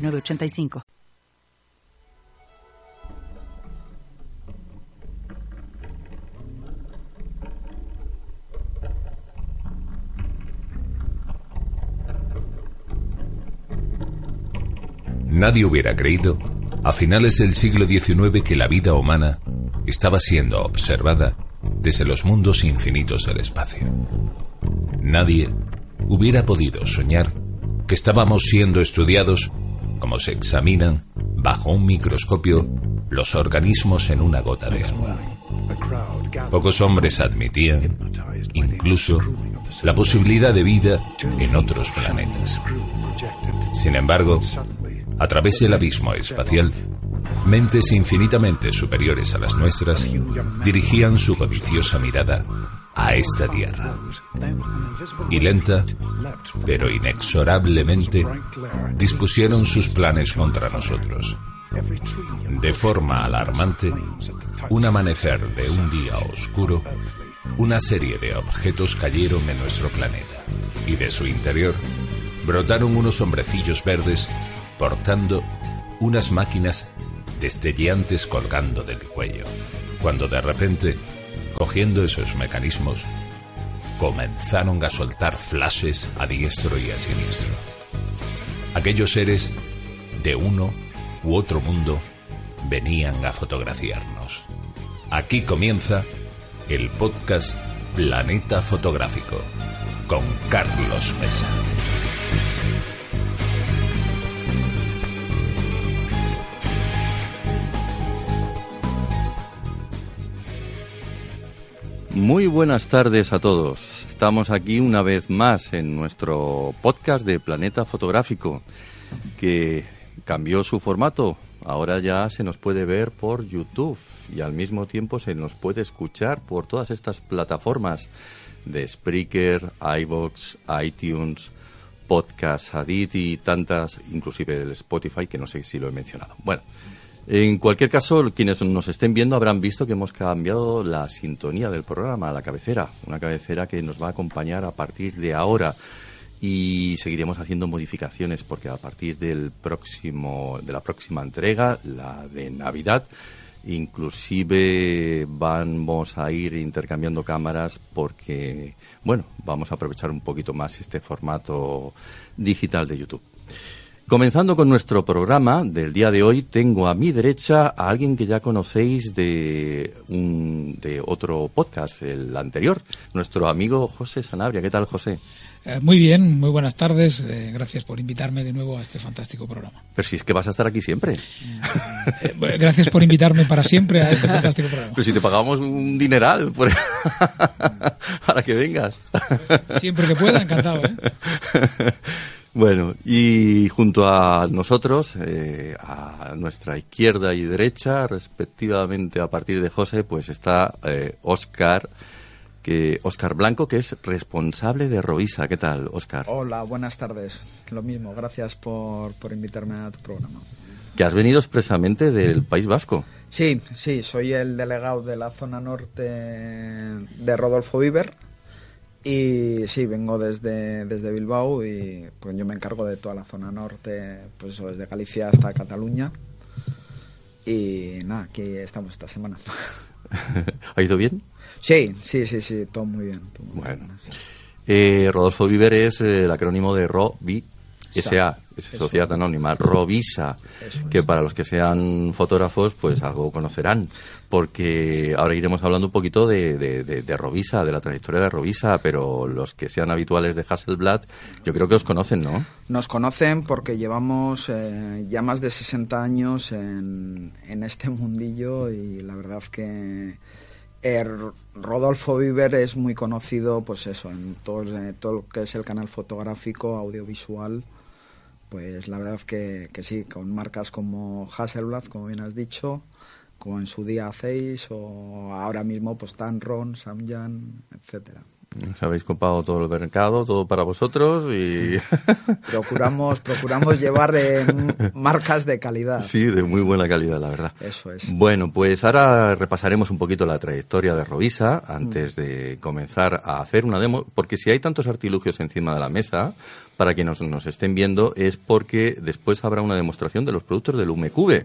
906985. Nadie hubiera creído, a finales del siglo XIX, que la vida humana estaba siendo observada desde los mundos infinitos del espacio. Nadie hubiera podido soñar que estábamos siendo estudiados como se examinan bajo un microscopio los organismos en una gota de agua. Pocos hombres admitían incluso la posibilidad de vida en otros planetas. Sin embargo, a través del abismo espacial, mentes infinitamente superiores a las nuestras dirigían su codiciosa mirada a esta tierra. Y lenta, pero inexorablemente, dispusieron sus planes contra nosotros. De forma alarmante, un amanecer de un día oscuro, una serie de objetos cayeron en nuestro planeta y de su interior brotaron unos hombrecillos verdes portando unas máquinas destellantes colgando del cuello, cuando de repente Cogiendo esos mecanismos, comenzaron a soltar flashes a diestro y a siniestro. Aquellos seres de uno u otro mundo venían a fotografiarnos. Aquí comienza el podcast Planeta Fotográfico con Carlos Mesa. Muy buenas tardes a todos. Estamos aquí una vez más en nuestro podcast de Planeta Fotográfico, que cambió su formato. Ahora ya se nos puede ver por YouTube y al mismo tiempo se nos puede escuchar por todas estas plataformas de Spreaker, iBox, iTunes, Podcast Adit y tantas, inclusive el Spotify, que no sé si lo he mencionado. Bueno, en cualquier caso, quienes nos estén viendo habrán visto que hemos cambiado la sintonía del programa, la cabecera, una cabecera que nos va a acompañar a partir de ahora y seguiremos haciendo modificaciones porque a partir del próximo de la próxima entrega, la de Navidad, inclusive vamos a ir intercambiando cámaras porque bueno, vamos a aprovechar un poquito más este formato digital de YouTube. Comenzando con nuestro programa del día de hoy, tengo a mi derecha a alguien que ya conocéis de, un, de otro podcast, el anterior, nuestro amigo José Sanabria. ¿Qué tal, José? Eh, muy bien, muy buenas tardes. Eh, gracias por invitarme de nuevo a este fantástico programa. Pero si es que vas a estar aquí siempre. Eh, gracias por invitarme para siempre a este fantástico programa. Pero si te pagamos un dineral para que vengas. Siempre que pueda, encantado. ¿eh? Bueno, y junto a nosotros, eh, a nuestra izquierda y derecha, respectivamente a partir de José, pues está eh, Oscar, que Oscar Blanco, que es responsable de Rovisa. ¿Qué tal, Oscar? Hola, buenas tardes. Lo mismo, gracias por, por invitarme a tu programa. Que has venido expresamente del País Vasco. Sí, sí, soy el delegado de la zona norte de Rodolfo Viver y sí, vengo desde, desde Bilbao y pues yo me encargo de toda la zona norte, pues desde Galicia hasta Cataluña. Y nada, aquí estamos esta semana. ¿Ha ido bien? Sí, sí, sí, sí, todo muy bien. bueno. Eh, Rodolfo Viver es el acrónimo de ROVI, SA, es Sociedad Anónima, Rovisa, que para los que sean fotógrafos, pues algo conocerán, porque ahora iremos hablando un poquito de, de, Rovisa, de la trayectoria de Rovisa, pero los que sean habituales de Hasselblad, yo creo que os conocen, ¿no? Nos conocen porque llevamos eh, ya más de 60 años en, en este mundillo y la verdad que... Eh, Rodolfo Viver es muy conocido, pues eso, en todo, todo lo que es el canal fotográfico, audiovisual, pues la verdad que, que sí, con marcas como Hasselblad, como bien has dicho, como en su día Zeiss o ahora mismo pues Tanron, Samyang, etcétera. Os habéis copado todo el mercado, todo para vosotros y... procuramos, procuramos llevar marcas de calidad. Sí, de muy buena calidad, la verdad. Eso es. Bueno, pues ahora repasaremos un poquito la trayectoria de Rovisa antes de comenzar a hacer una demo, porque si hay tantos artilugios encima de la mesa, para quienes nos, estén viendo, es porque después habrá una demostración de los productos del UMECube,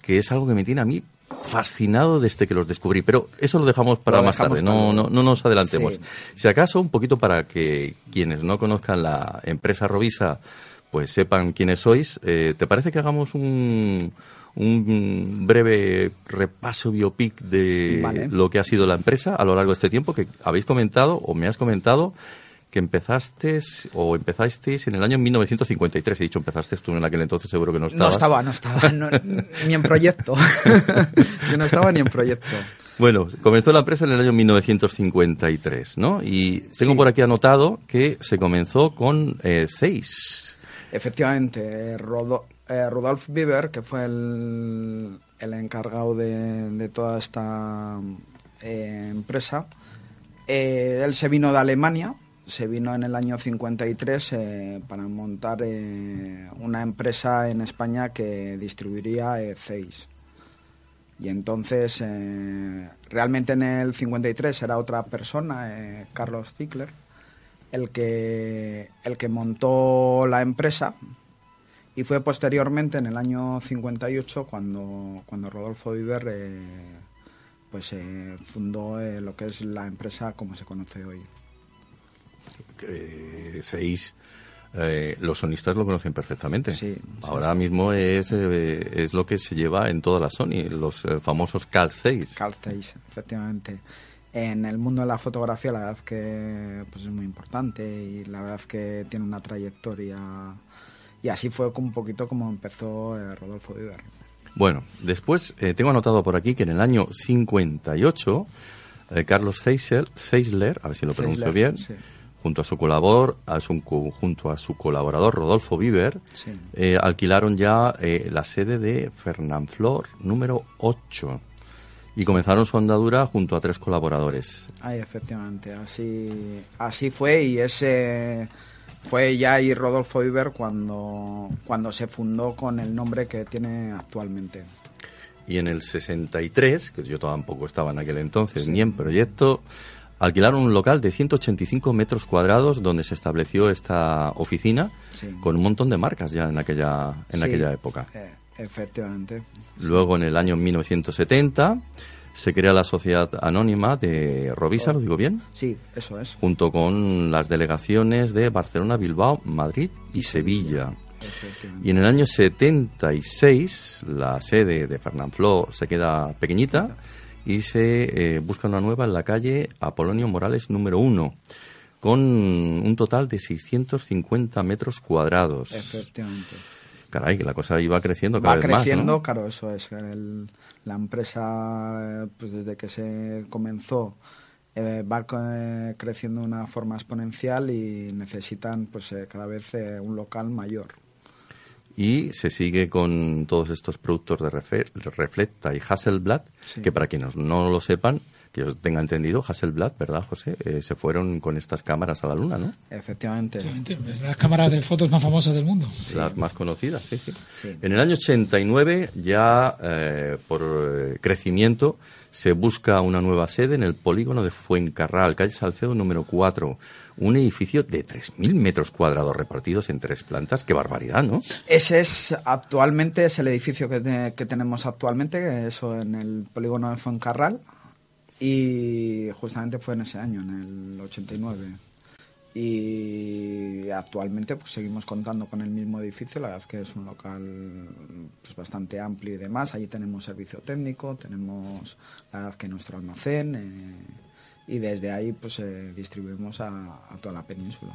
que es algo que me tiene a mí fascinado desde que los descubrí, pero eso lo dejamos para más tarde, no, no, no, nos adelantemos. Si acaso, un poquito para que quienes no conozcan la empresa Rovisa, pues sepan quiénes sois, eh, ¿te parece que hagamos un, un breve repaso biopic de lo que ha sido la empresa a lo largo de este tiempo que habéis comentado o me has comentado que empezaste o empezasteis en el año 1953. He dicho empezaste tú en aquel entonces, seguro que no estabas. No estaba, no estaba, ni en proyecto. Yo no estaba ni en proyecto. Bueno, comenzó la empresa en el año 1953, ¿no? Y tengo por aquí anotado que se comenzó con eh, seis. Efectivamente, Rodo, eh, Rudolf Bieber, que fue el, el encargado de, toda esta eh, empresa, él se vino de Alemania se vino en el año 53 eh, para montar eh, una empresa en España que distribuiría eh. Y entonces, realmente en el 53 era otra persona, Carlos Zickler, el que, el que montó la empresa. Y fue posteriormente, en el año 58, cuando, cuando Rodolfo Viver pues, fundó lo que es la empresa como se conoce hoy eh, seis eh, los sonistas lo conocen perfectamente. Ahora mismo es, eh, es lo que se lleva en toda la Sony, los eh, famosos Cal 6. Cal 6, efectivamente. En el mundo de la fotografía la verdad que pues es muy importante y la verdad que tiene una trayectoria y así fue un poquito como empezó Rodolfo Viver. Bueno, después tengo anotado por aquí que en el año 58 Carlos Zeisler, a ver si lo pronuncio bien, junto a su colaborador, a su, junto a su colaborador Rodolfo Viver, eh, alquilaron ya eh, la sede de Fernanflor número 8 y comenzaron su andadura junto a tres colaboradores. Ay, efectivamente, así, así fue y ese fue ya ahí Rodolfo Viver cuando, cuando se fundó con el nombre que tiene actualmente. Y en el 63, que yo tampoco estaba en aquel entonces, ni en proyecto, alquilaron un local de 185 metros cuadrados donde se estableció esta oficina con un montón de marcas ya en aquella, en aquella época. Eh, efectivamente. Luego, en el año 1970, se crea la Sociedad Anónima de Rovisa, ¿lo digo bien? Sí, eso es. Junto con las delegaciones de Barcelona, Bilbao, Madrid y Sevilla. Y en el año 76, la sede de Fernanfloo se queda pequeñita y se eh, busca una nueva en la calle Apolonio Morales número 1 con un total de 650 metros cuadrados. Efectivamente. Caray, que la cosa iba creciendo cada va vez creciendo, más, claro, eso es. la empresa, pues desde que se comenzó, eh, va eh, creciendo de una forma exponencial y necesitan pues cada vez un local mayor y se sigue con todos estos productos de Reflecta y Hasselblad, que para quienes no lo sepan, que yo tenga entendido, Hasselblad, ¿verdad, José? Eh, se fueron con estas cámaras a la Luna, ¿no? Efectivamente. Es las cámaras de fotos más famosas del mundo. Las más conocidas, sí, sí, En el año 89, ya eh, por eh, crecimiento, se busca una nueva sede en el polígono de Fuencarral, calle Salcedo número 4 un edificio de 3.000 metros cuadrados repartidos en tres plantas. ¡Qué barbaridad, ¿no? Ese es actualmente, es el edificio que, que tenemos actualmente, eso en el polígono de Fuencarral, y justamente fue en ese año, en el 89. Y actualmente pues seguimos contando con el mismo edificio, la verdad es que es un local pues, bastante amplio y demás. Allí tenemos servicio técnico, tenemos la verdad que nuestro almacén. Eh, y desde ahí pues eh, distribuimos a, toda la península.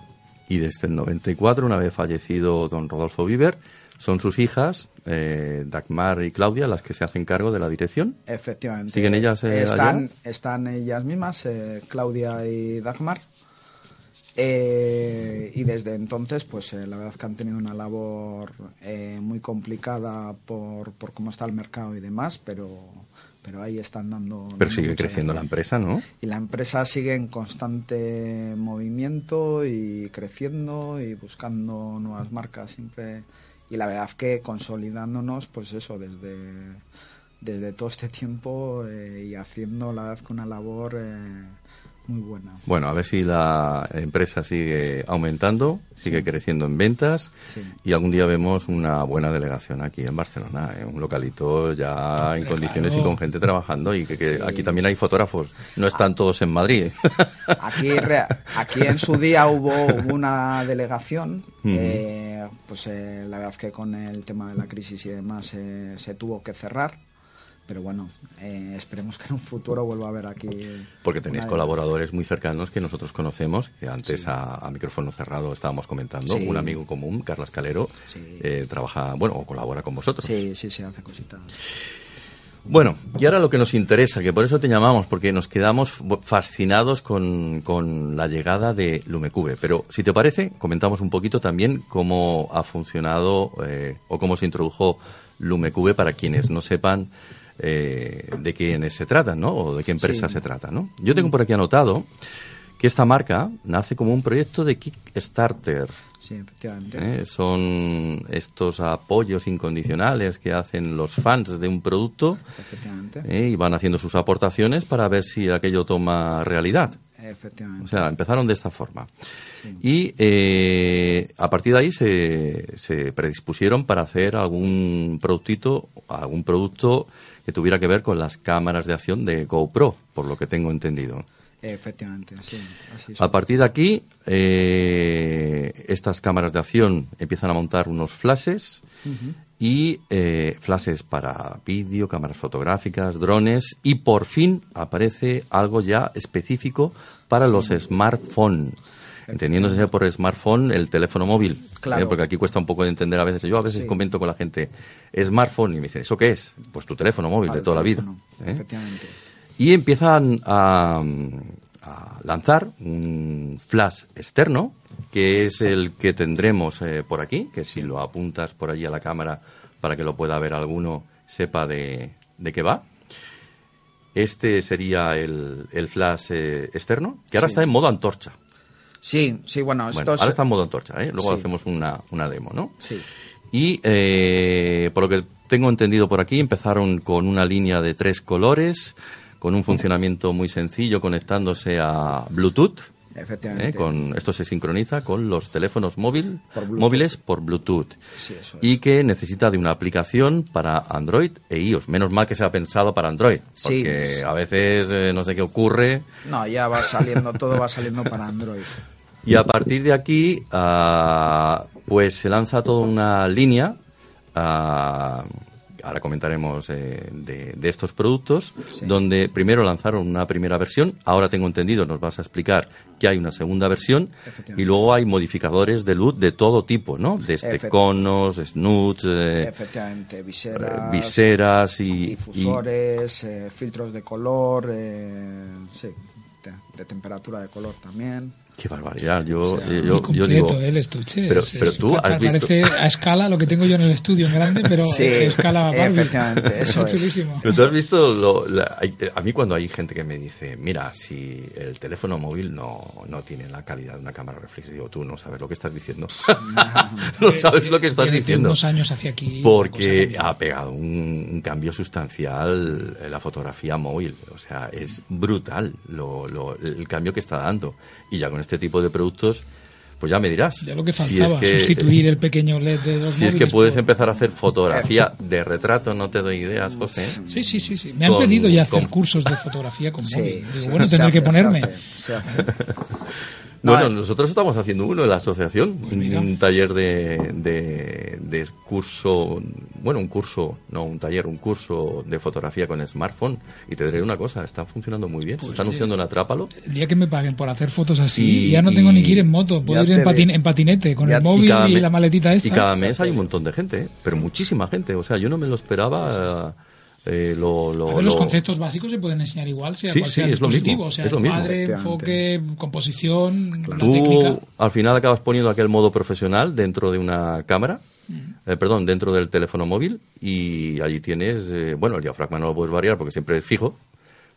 Y desde el 94, una vez fallecido don Rodolfo Viver, son sus hijas, eh, Dagmar y Claudia, las que se hacen cargo de la dirección. Efectivamente. ¿Siguen ellas eh, están, están ellas mismas, Claudia y Dagmar. Eh, y desde entonces, pues eh, la verdad que han tenido una labor eh, muy complicada por, por cómo está el mercado y demás, pero, pero ahí están dando... Pero sigue creciendo la empresa, ¿no? Y la empresa sigue en constante movimiento y creciendo y buscando nuevas marcas siempre. Y la verdad que consolidándonos, pues eso, desde, desde todo este tiempo eh, y haciendo la verdad que una labor eh, muy buena. Bueno, a ver si la empresa sigue aumentando, sigue creciendo en ventas Sí. y algún día vemos una buena delegación aquí en Barcelona, ¿eh? un localito ya en condiciones y con gente trabajando y que, que Sí. aquí también hay fotógrafos, no están todos en Madrid. Aquí, rea- aquí en su día hubo, hubo una delegación, eh, pues eh, la verdad que con el tema de la crisis y demás eh, se tuvo que cerrar, pero bueno, eh, esperemos que en un futuro vuelva a haber aquí. Porque tenéis colaboradores muy cercanos que nosotros conocemos, que antes a, a micrófono cerrado estábamos comentando, Sí. un amigo común, Carlos Calero, Sí. eh, trabaja, bueno, o colabora con vosotros. Sí, sí, sí, hace cositas. Bueno, y ahora lo que nos interesa, que por eso te llamamos, porque nos quedamos fascinados con, con la llegada de Lumecube. Pero si te parece, comentamos un poquito también cómo ha funcionado eh, o cómo se introdujo Lumecube para quienes no sepan eh, de quiénes se trata, ¿no? O de qué empresa Sí. se trata, ¿no? Yo tengo por aquí anotado que esta marca nace como un proyecto de Kickstarter. Sí, efectivamente. ¿eh? Son estos apoyos incondicionales que hacen los fans de un producto Efectivamente. ¿eh? y van haciendo sus aportaciones para ver si aquello toma realidad. Efectivamente. O sea, empezaron de esta forma. Y eh, a partir de ahí se, se predispusieron para hacer algún productito, algún producto que tuviera que ver con las cámaras de acción de GoPro, por lo que tengo entendido. Efectivamente, sí. Así es. A partir de aquí, eh, estas cámaras de acción empiezan a montar unos flashes y eh, flashes para vídeo, cámaras fotográficas, drones y por fin aparece algo ya específico para los smartphones. Entendiéndose por smartphone el teléfono móvil, Claro. ¿eh? porque aquí cuesta un poco de entender a veces. Yo a veces Sí. comento con la gente, smartphone, y me dicen, ¿eso qué es? Pues tu teléfono móvil de toda la vida. ¿eh? Efectivamente. y empiezan a, a lanzar un flash externo, que es el que tendremos eh, por aquí, que si lo apuntas por allí a la cámara para que lo pueda ver alguno, sepa de, de qué va. Este sería el, el flash eh, externo, que ahora Sí. está en modo antorcha. Sí, sí, bueno, esto Bueno, es- ahora está en modo antorcha, ¿eh? luego Sí. hacemos una, una demo, ¿no? Sí. Y eh, por lo que tengo entendido por aquí, empezaron con una línea de tres colores, con un funcionamiento muy sencillo conectándose a Bluetooth. Efectivamente. ¿eh? Con, esto se sincroniza con los teléfonos móvil, Por móviles por Bluetooth. Sí, eso es. Y que necesita de una aplicación para Android e iOS. Menos mal que se ha pensado para Android. Sí. Porque a veces eh, no sé qué ocurre. No, ya va saliendo, todo va saliendo para Android. Y a partir de aquí, ah, pues se lanza toda una línea. ah, ahora comentaremos eh, de, de estos productos, Sí. donde primero lanzaron una primera versión. Ahora tengo entendido, nos vas a explicar que hay una segunda versión. Y luego hay modificadores de luz de todo tipo, ¿no? Desde Efect- conos, snuds, eh, Efectivamente, viseras, viseras y, y- difusores, eh, filtros de color, eh, sí, de, de temperatura de color también. Qué barbaridad. Yo, O sea, eh, yo, yo completo digo. el estuche. pero- Es- pero es- tú has visto- Parece a escala lo que tengo yo en el estudio en grande, pero Sí, a escala Barbie. efectivamente, eso es. chulísimo. Pero tú has visto, lo- la- eh, a mí cuando hay gente que me dice, mira, si el teléfono móvil no, no tiene la calidad de una cámara reflex, digo, tú no sabes lo que estás diciendo. no sabes lo que estás diciendo. unos años hacia aquí. Porque ha pegado un, un cambio sustancial en la fotografía móvil. O sea, es brutal lo, lo- el cambio que está dando. Y ya con este tipo de productos, pues ya me dirás. Ya lo que si faltaba, es que, sustituir el pequeño LED de los Si es que móviles puedes por- empezar a hacer fotografía de retrato, no te doy ideas, José. Sí, sí, sí, sí. Me han Con- pedido ya hacer con- cursos de fotografía con Sí, móvil. Digo, sí, bueno, se tendré hace, que se ponerme. hace, se hace. Bueno, No, eh. nosotros estamos haciendo uno en la asociación, Pues un, mira. un taller de, de, de curso, bueno, un curso, no un taller, un curso de fotografía con smartphone. Y te diré una cosa, está funcionando muy bien. Se está anunciando en Atrápalo. El día que me paguen por hacer fotos así, Y- ya no tengo ni y- que ir en moto, puedo ir en, patin- patinete con ya- el y móvil y, me- la maletita esta. Y cada mes hay un montón de gente, ¿eh? pero muchísima gente. O sea, yo no me lo esperaba eh, lo, lo- A ver, los lo- conceptos básicos se pueden enseñar igual, sea Sí, cual sí, sea el es lo mismo, dispositivo, o sea, es lo mismo. Efectivamente. enfoque, composición, la Tú técnica. al final acabas poniendo aquel modo profesional dentro de una cámara, eh, perdón, dentro del teléfono móvil y allí tienes, eh, bueno, el diafragma no lo puedes variar porque siempre es fijo,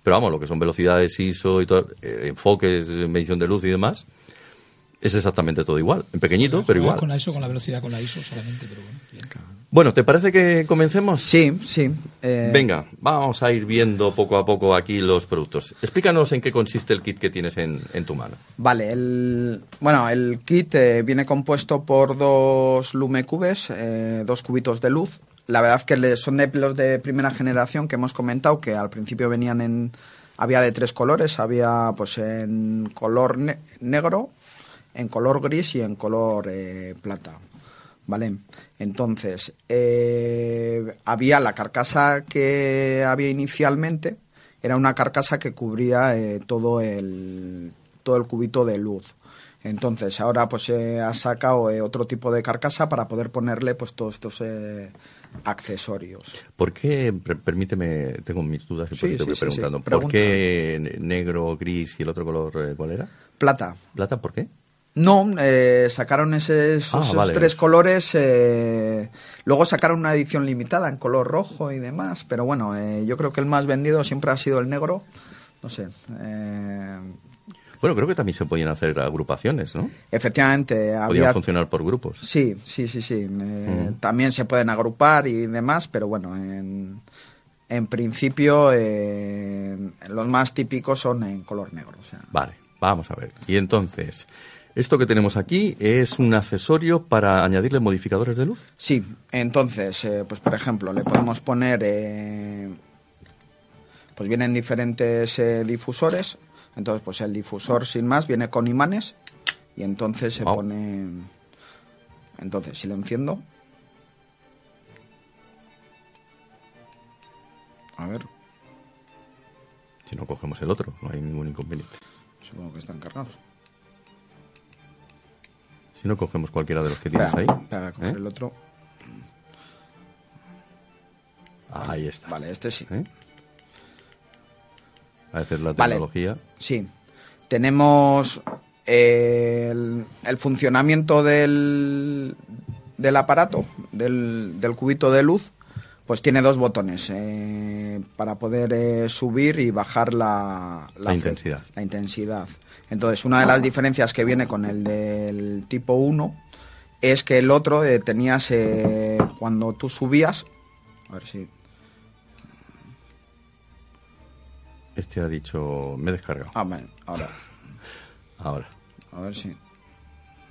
pero vamos, lo que son velocidades ISO y todo, eh, enfoques, medición de luz y demás, es exactamente todo igual, en pequeñito, pero igual. Con la ISO, con la velocidad, con la ISO solamente, pero bueno. bien. Bueno, ¿te parece que comencemos? Sí, sí. eh, Venga, vamos a ir viendo poco a poco aquí los productos. Explícanos en qué consiste el kit que tienes en, en tu mano. Vale, el, bueno, el kit eh, viene compuesto por dos lumecubes, eh, dos cubitos de luz. La verdad es que son de los de primera generación que hemos comentado, que al principio venían en... Había de tres colores, había pues en color ne- negro, en color gris y en color eh, plata. ¿Vale? Entonces, eh, había la carcasa que había inicialmente, era una carcasa que cubría eh, todo, el, todo el cubito de luz. Entonces, ahora pues se ha sacado eh, otro tipo de carcasa para poder ponerle pues todos estos eh, accesorios. ¿Por qué, per- permíteme, tengo mis dudas y por Sí, te voy preguntando, ¿por qué ne- negro, gris y el otro color eh, cuál era? Plata. ¿Plata? ¿Por qué? No, eh, sacaron ese- esos, Ah, esos tres colores. eh, luego sacaron una edición limitada en color rojo y demás. Pero bueno, eh, yo creo que el más vendido siempre ha sido el negro. No sé. eh, Bueno, creo que también se podían hacer agrupaciones, ¿no? efectivamente, Podían había. funcionar por grupos. Sí, sí, sí, sí. eh. También se pueden agrupar y demás, pero bueno, en, en principio los más típicos son en color negro. O sea, Vale, vamos a ver. Y entonces, esto que tenemos aquí es un accesorio para añadirle modificadores de luz. Sí, entonces, eh, pues por ejemplo, le podemos poner, eh, pues vienen diferentes eh, difusores, entonces pues el difusor sin más viene con imanes y entonces se pone, entonces si lo enciendo, a ver, Si no cogemos el otro, no hay ningún inconveniente. supongo que están cargados. Si no cogemos cualquiera de los que tienes ahí. espera, coger ¿eh? el otro. Ahí está. Vale, este sí. ¿Eh? A veces la Vale. tecnología. Sí. Tenemos el, el funcionamiento del, del aparato, del, del cubito de luz, pues tiene dos botones eh, para poder eh, subir y bajar la, La intensidad. La intensidad. Entonces, una de las diferencias que viene con el del tipo 1 es que el otro eh, tenías, eh, cuando tú subías, a ver si... Este ha dicho, me he descargado. Ah, vale, ahora, Ahora. a ver si...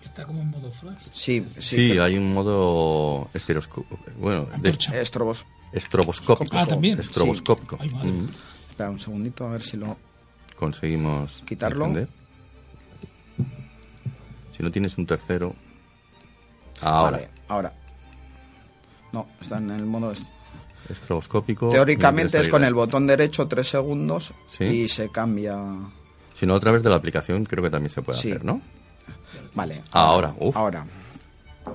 Está como en modo flash. Sí, Sí, sí, pero- hay un modo estereoscópico. Bueno, de. Estrobos. estroboscópico. Ah, también. Estroboscópico. Ay, madre. Mm. Espera un segundito a ver si lo... Conseguimos Quitarlo. encender. Si no tienes un tercero. Ahora. Vale, ahora. No, está en el modo... est- Estroboscópico. Teóricamente me es con el botón derecho tres segundos Sí. y se cambia... Si no, a través de la aplicación creo que también se puede Sí. hacer, ¿no? Vale. Ahora, uf. Ahora.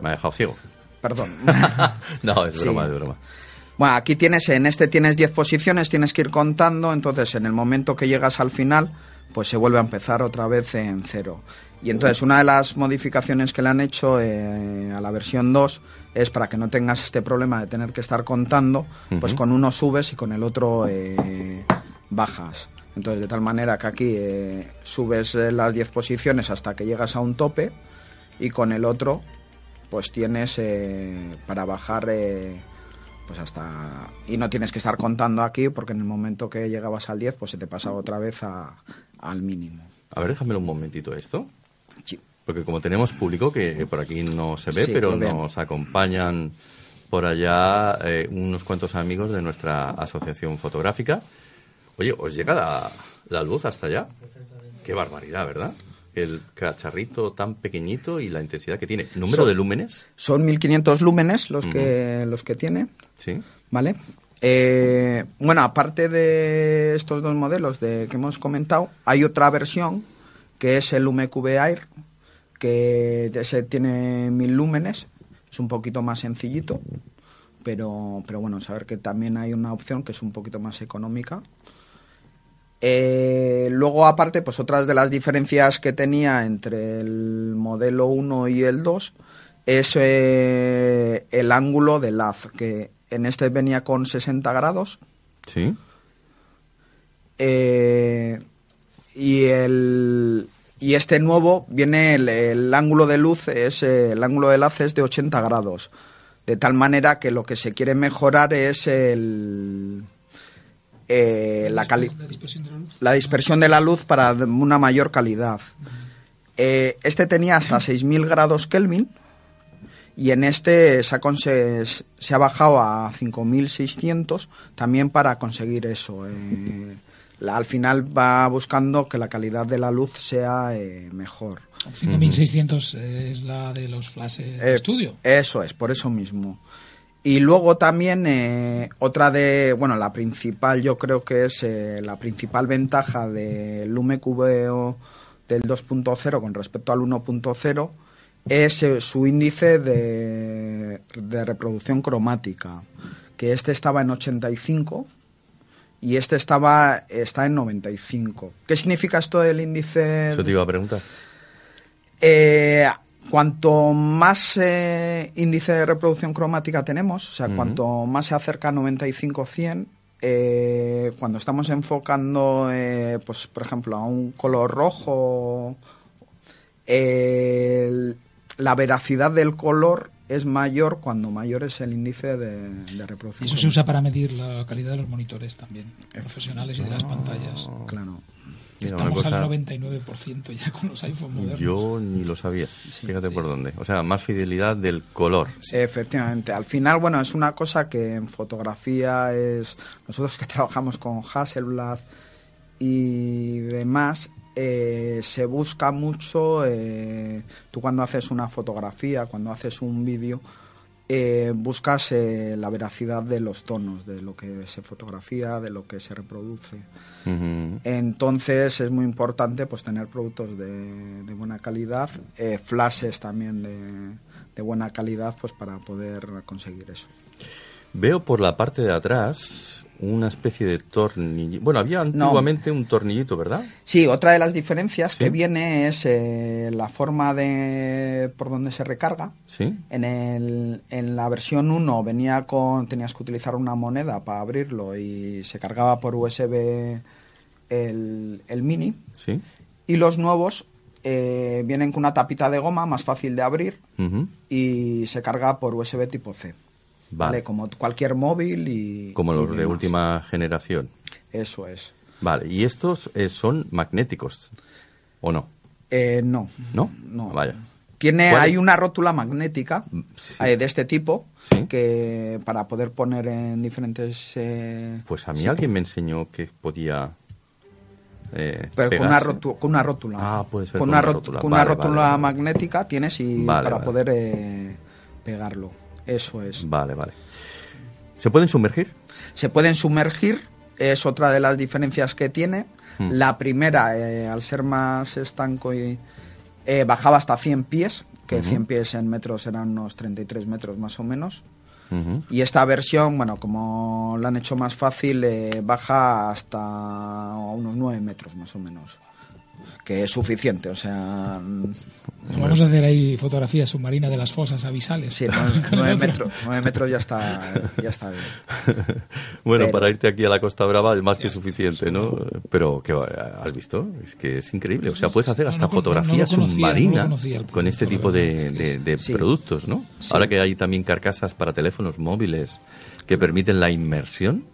Me ha dejado ciego. Perdón. no, es Sí. broma, es broma. Bueno, aquí tienes, en este tienes 10 posiciones, tienes que ir contando, entonces en el momento que llegas al final, pues se vuelve a empezar otra vez en cero. Y entonces una de las modificaciones que le han hecho eh, a la versión 2 es para que no tengas este problema de tener que estar contando, pues con uno subes y con el otro eh, bajas. Entonces de tal manera que aquí eh, subes eh, las 10 posiciones hasta que llegas a un tope y con el otro pues tienes eh, para bajar eh, pues hasta y no tienes que estar contando aquí porque en el momento que llegabas al 10 pues se te pasa otra vez a- al mínimo A ver, déjamelo un momentito esto. Sí. Porque como tenemos público, que por aquí no se ve, Sí, pero nos acompañan por allá eh, unos cuantos amigos de nuestra asociación fotográfica. Oye, ¿os llega la, la luz hasta allá? Qué barbaridad, ¿verdad? El cacharrito tan pequeñito y la intensidad que tiene. ¿Número Son- de lúmenes? son 1500 lúmenes los que los que tiene Sí. vale Eh, bueno aparte de estos dos modelos de que hemos comentado hay otra versión que es el UMQB Air que ese tiene 1000 lúmenes es un poquito más sencillito pero, pero bueno, saber que también hay una opción que es un poquito más económica. Eh, luego, aparte, pues otras de las diferencias que tenía entre el modelo 1 y el 2 es eh, el ángulo del haz, que en este venía con 60 grados. Sí. Eh, y el y este nuevo viene el, el ángulo de luz es el ángulo del haz es de 80 grados de tal manera que lo que se quiere mejorar es el eh, la, La dispersión de la luz. la dispersión de la luz para una mayor calidad. Eh, este tenía hasta 6.000 grados Kelvin y en este se ha, se ha bajado a 5.600 también para conseguir eso. eh, la- al final va buscando que la calidad de la luz sea eh, mejor. 5600 es la de los flashes de estudio. Eso es, por eso mismo. Y luego también eh, otra de, bueno, la principal yo creo que es eh, la principal ventaja del Lume QVO del 2.0 con respecto al 1.0 es eh, su índice de, de reproducción cromática, que este estaba en 85 y este estaba está en 95. ¿Qué significa esto del índice? Eso te iba a preguntar. Eh, cuanto más eh, índice de reproducción cromática tenemos, o sea, cuanto más se acerca a 95-100, eh, cuando estamos enfocando, eh, pues, por ejemplo, a un color rojo, eh, el- la veracidad del color es mayor cuando mayor es el índice de, de reproducción. Eso se usa para medir la calidad de los monitores también, profesionales y de las pantallas. Claro. Mira, Estamos cosa- al 99% ya con los iPhone modernos. Yo ni lo sabía. Fíjate por dónde. O sea, más fidelidad del color. Efectivamente. Al final, bueno, es una cosa que en fotografía es... Nosotros que trabajamos con Hasselblad y demás, eh, se busca mucho... eh, tú cuando haces una fotografía, cuando haces un vídeo, eh, buscas eh, la veracidad de los tonos, de lo que se fotografía, de lo que se reproduce. Entonces es muy importante pues tener productos de, de buena calidad, eh, flashes también de, de buena calidad pues para poder conseguir eso. Veo por la parte de atrás una especie de tornillito. Bueno, había antiguamente un tornillito, ¿verdad? Sí, otra de las diferencias Sí. que viene es eh, la forma de por donde se recarga. Sí. En, el, en la versión 1 venía con tenías que utilizar una moneda para abrirlo y se cargaba por USB el, el mini. Sí. Y los nuevos eh, vienen con una tapita de goma más fácil de abrir y se carga por USB tipo C. Vale. Como cualquier móvil y. Como y los de demás. última generación. Eso es. Vale. ¿Y estos eh, son magnéticos? ¿O no? Eh, no. ¿No? No. Vaya. Tiene, ¿Cuál? hay una rótula magnética Sí. eh, de este tipo Sí. que para poder poner en diferentes. eh, Pues a mí alguien me enseñó que podía. eh, pero con una, pegarse. rótu- con una rótula. Ah, puede ser Con con una, rot- rótula. con una rótula vale, magnética tienes y para poder eh, pegarlo. Eso es. Vale, vale. ¿Se pueden sumergir? Se pueden sumergir, es otra de las diferencias que tiene. Hmm. La primera, eh, al ser más estanco, y, eh, bajaba hasta 100 pies, que Ujú. 100 pies en metros eran unos 33 metros más o menos. Y esta versión, bueno, como la han hecho más fácil, eh, baja hasta unos 9 metros más o menos. Que es suficiente, o sea, Vamos a hacer ahí fotografía submarina de las fosas abisales. sí, Con 9 el otro. metros, nueve metros ya está, ya está bien. Bueno, Pero- para irte aquí a la Costa Brava es más que suficiente, ¿no? Pero, ¿qué, ¿has visto? Es que es increíble. O sea, puedes hacer hasta no, no fotografía submarina conocía con este tipo de, de- de Sí. productos, ¿no? Sí. Ahora que hay también carcasas para teléfonos móviles que permiten la inmersión.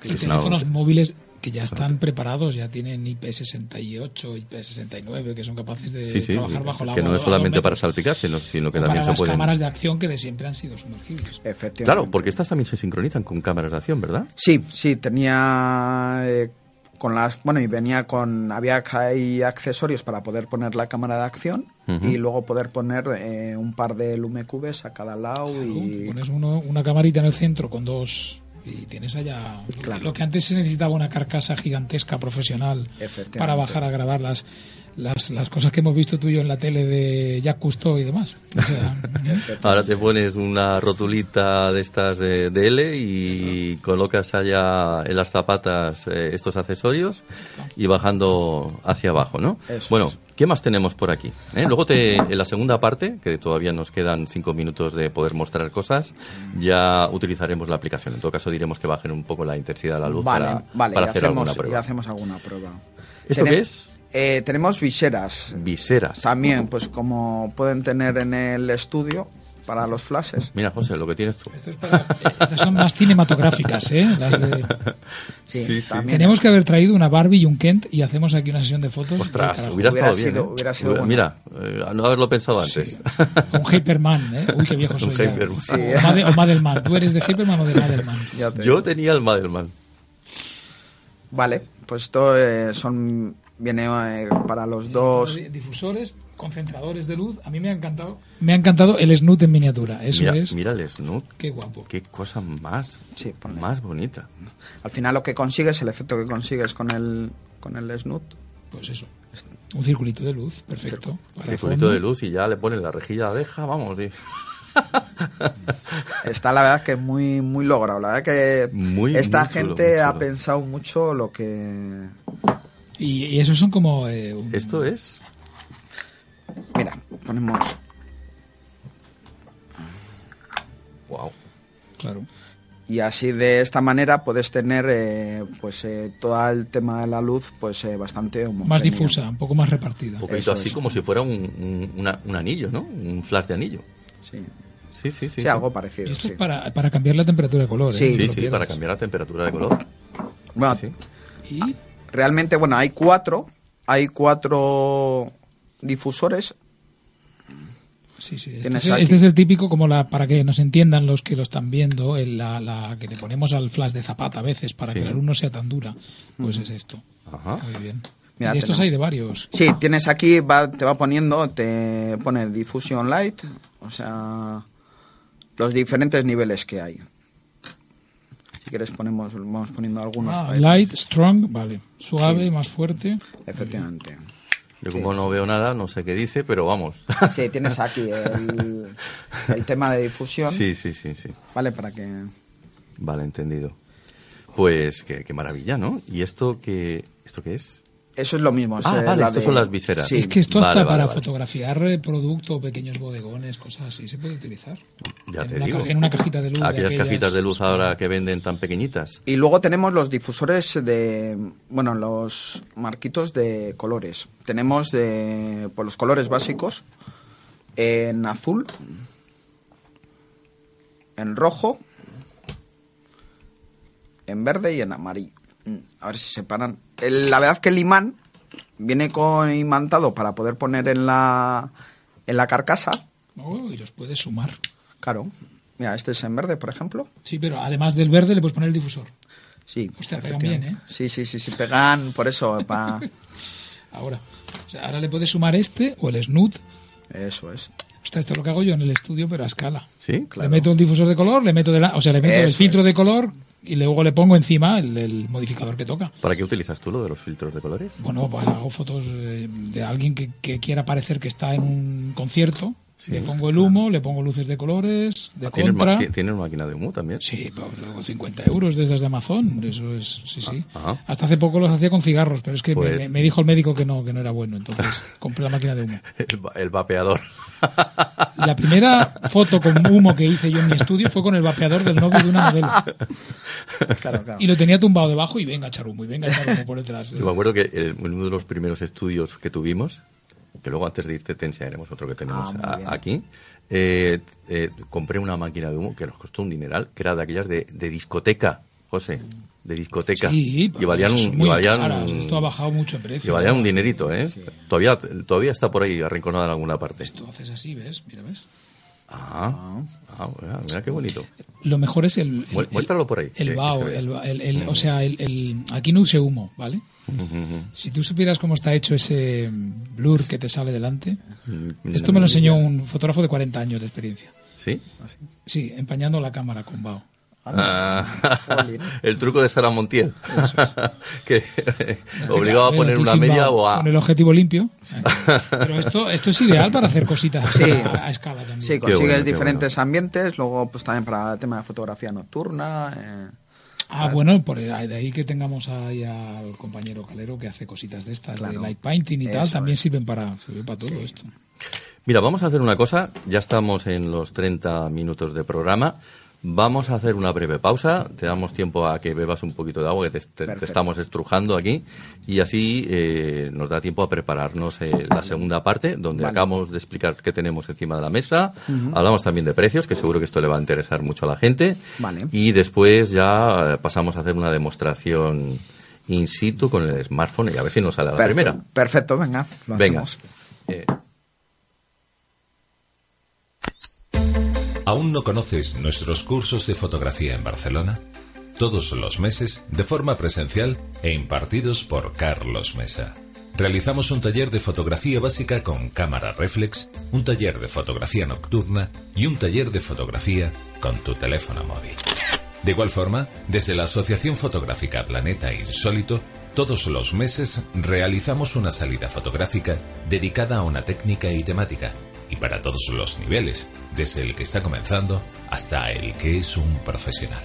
Sí, es una- teléfonos móviles que ya están preparados, ya tienen IP68, IP69, que son capaces de Sí, sí, trabajar bajo que agua. no a es solamente para metros. salpicarse, no- sino que O también para se las pueden... cámaras de acción que de siempre han sido sumergibles. Efectivamente. Claro, porque estas también se sincronizan con cámaras de acción, ¿verdad? Sí, sí, tenía eh, con las, bueno, y venía con, había que hay accesorios para poder poner la cámara de acción Ujú. y luego poder poner eh, un par de lumecubes a cada lado Claro, y Pones uno, una camarita en el centro con dos y tienes allá Claro. lo que antes se necesitaba una carcasa gigantesca profesional para bajar a grabar las las, cosas que hemos visto tú y yo en la tele de Jacques Cousteau y demás. O sea, Ahora te pones una rotulita de estas de, de L y colocas allá en las zapatas eh, estos accesorios y bajando hacia abajo, ¿no? Eso bueno, es. ¿qué más tenemos por aquí? ¿Eh? Luego te, en la segunda parte, que todavía nos quedan cinco minutos de poder mostrar cosas, ya utilizaremos la aplicación. En todo caso diremos que bajen un poco la intensidad de la luz Vale, para, vale, para y hacer hacemos, alguna y prueba. hacemos alguna prueba. ¿Esto qué es? Eh, tenemos viseras. Viseras. También, pues como pueden tener en el estudio para los flashes. Mira, José, lo que tienes tú. esto es para- eh, estas son más cinematográficas, ¿eh? Las de- Sí, Sí, sí. también. Tenemos que haber traído una Barbie y un Kent y hacemos aquí una sesión de fotos. Ostras, hubiera, Hubiera estado bien. sido- ¿eh? hubiera sido bueno. Mira, eh, a no haberlo pensado antes. Un Hyperman, ¿eh? Uy, qué viejo soy Un ya. Hyperman. Sí. O, Made- o Madelman. ¿Tú eres de Hyperman o de Madelman? Ya te- Yo tenía el Madelman. Vale, pues esto eh, son viene eh, para los dos. Difusores, concentradores de luz. A mí me ha encantado. Me ha encantado el snoot en miniatura. Eso mira, es. mira el Snoot. Qué guapo. Qué cosa más, Sí, más bonita. Al final lo que consigues, el efecto que consigues con el con el snoot. Pues eso. Un circulito de luz. Perfecto. Para Circulito de luz y ya le ponen la rejilla de abeja, vamos. y- Está la verdad que muy muy logrado. La verdad que Muy, esta muy chulo, gente muy ha pensado mucho lo que Y, y esos son como. eh, un- Esto es. mira ponemos Wow. Claro. y así de esta manera puedes tener eh, pues eh, todo el tema de la luz pues eh, bastante homogéneo. Más difusa, un poco más repartida. Un poquito Eso así es. como si fuera un, un- una- un anillo, ¿no? Un flash de anillo. Sí, Sí, sí, sí. sí, algo parecido. Y esto sí. es para, para cambiar la temperatura de color. ¿eh? Sí, Sí, para cambiar la temperatura de color. Bueno. Y realmente bueno hay cuatro hay cuatro difusores Sí, sí. Este es, este es el típico, como la para que nos entiendan los que lo están viendo, el- la, la que le ponemos al flash de zapata a veces para Sí. que la luz no sea tan dura. Pues es esto. Ajá. Muy bien. Mira, y estos tenemos- hay de varios. Sí, tienes aquí, va, te va poniendo, te pone Diffusion Light, o sea, los diferentes niveles que hay. Si quieres ponemos, vamos poniendo algunos. Ah, light, strong, vale. Suave, más fuerte. Efectivamente. Yo como no veo nada, no sé qué dice, pero vamos. Sí, tienes aquí el, el tema de difusión, Sí, sí, sí, sí. ¿vale? Para que... Vale, entendido. Pues qué, qué maravilla, ¿no? ¿Y esto qué, esto qué es? Eso es lo mismo. Ah, vale, de- son las viseras. Sí, es que esto hasta Vale, para vale. fotografiar eh, producto, pequeños bodegones, cosas así, se puede utilizar. Ya en te una digo. en una cajita de luz. de Aquellas aquellas. cajitas de luz ahora que venden tan pequeñitas. Y luego tenemos los difusores de, bueno, los marquitos de colores. Tenemos de, por los colores básicos, en azul, en rojo, en verde y en amarillo. A ver si se paran. El- la verdad que el imán viene con imantado para poder poner en la, en la carcasa. Oh, y los puedes sumar. Claro. Mira, este es en verde, por ejemplo. Sí, pero además del verde le puedes poner el difusor. Sí, Hostia, pegan bien, ¿eh? Sí, sí, sí, sí, pegan por eso, para... Ahora. O sea, ahora le puedes sumar este o el snoot. Eso es. Hostia, esto es lo que hago yo en el estudio, pero a escala. ¿Sí? Claro. Le meto un difusor de color, le meto de la, o sea, le meto el Eso filtro es. de color y luego le pongo encima el, el modificador que toca. ¿Para qué utilizas tú lo de los filtros de colores? Bueno, pues hago fotos eh, de alguien que, que quiera parecer que está en un concierto. Sí, le pongo el humo, le pongo luces de colores, de Ah, ¿Tienes, contra. ma- ti- ¿Tienes máquina de humo también? Sí, pues, luego 50 euros desde de Amazon, eso es, sí, sí. Ajá. Hasta hace poco los hacía con cigarros, pero es que me- Pues- me, me dijo el médico que no, que no era bueno, entonces compré la máquina de humo. El, va- el vapeador. La primera foto con humo que hice yo en mi estudio fue con el vapeador del novio de una modelo. Claro, claro. Y lo tenía tumbado debajo y venga a echar humo, y venga a echar humo por detrás. Yo me acuerdo que el- uno de los primeros estudios que tuvimos, que luego antes de irte te enseñaremos otro que tenemos Ah, a- aquí, eh, eh, compré una máquina de humo que nos costó un dineral, que era de aquellas de, de discoteca, José, de discoteca. Sí, y valían, un- muy y valían Esto ha bajado mucho y precio. valían un dinerito, ¿eh? Todavía, todavía está por ahí arrinconada en alguna parte. Tú haces así, ¿ves? Mira, ¿ves? Ah, ah, mira, mira qué bonito. Lo mejor es el... Mu- el- muéstralo por ahí, El se vea. el, el- el- o sea, el, el- aquí no use humo, ¿vale? Si tú supieras cómo está hecho ese blur que te sale delante. Mm, Esto me lo enseñó un fotógrafo de 40 años de experiencia. ¿Sí? Sí, empañando la cámara con bao. Ah, el truco de Sara Montiel. que Este obligaba a poner una media o a... Con el objetivo limpio. Pero esto, esto es ideal para hacer cositas Sí. a, a escala también. Sí, consigues bueno, diferentes ambientes, luego pues también para el tema de fotografía nocturna. eh, Ah, bueno, por el- de ahí que tengamos ahí al compañero Calero que hace cositas de estas, Claro. de light painting y tal, Eso también es. sirven para, sirve para todo esto. Mira, vamos a hacer una cosa. Ya estamos en los 30 minutos de programa. Vamos a hacer una breve pausa. Te damos tiempo a que bebas un poquito de agua, que te, te- te Perfecto. estamos estrujando aquí. Y así eh, nos da tiempo a prepararnos eh, la segunda parte, donde Vale. acabamos de explicar qué tenemos encima de la mesa. Hablamos también de precios, que seguro que esto le va a interesar mucho a la gente. Vale. Y después ya eh, pasamos a hacer una demostración in situ con el smartphone y a ver si nos sale a la perfe- primera. Perfecto, venga. lo Venga. Eh, ¿Aún no conoces nuestros cursos de fotografía en Barcelona? Todos los meses, de forma presencial e impartidos por Carlos Mesa. Realizamos un taller de fotografía básica con cámara reflex, un taller de fotografía nocturna y un taller de fotografía con tu teléfono móvil. De igual forma, desde la Asociación Fotográfica Planeta Insólito, todos los meses realizamos una salida fotográfica dedicada a una técnica y temática, y para todos los niveles, desde el que está comenzando hasta el que es un profesional.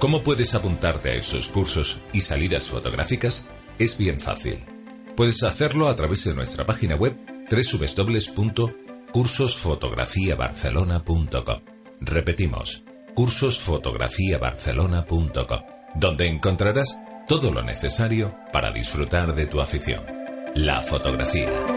¿Cómo puedes apuntarte a esos cursos y salidas fotográficas? Es bien fácil. Puedes hacerlo a través de nuestra página web www.cursosfotografiabarcelona.com. Repetimos, cursosfotografiabarcelona.com, donde encontrarás todo lo necesario para disfrutar de tu afición, la fotografía.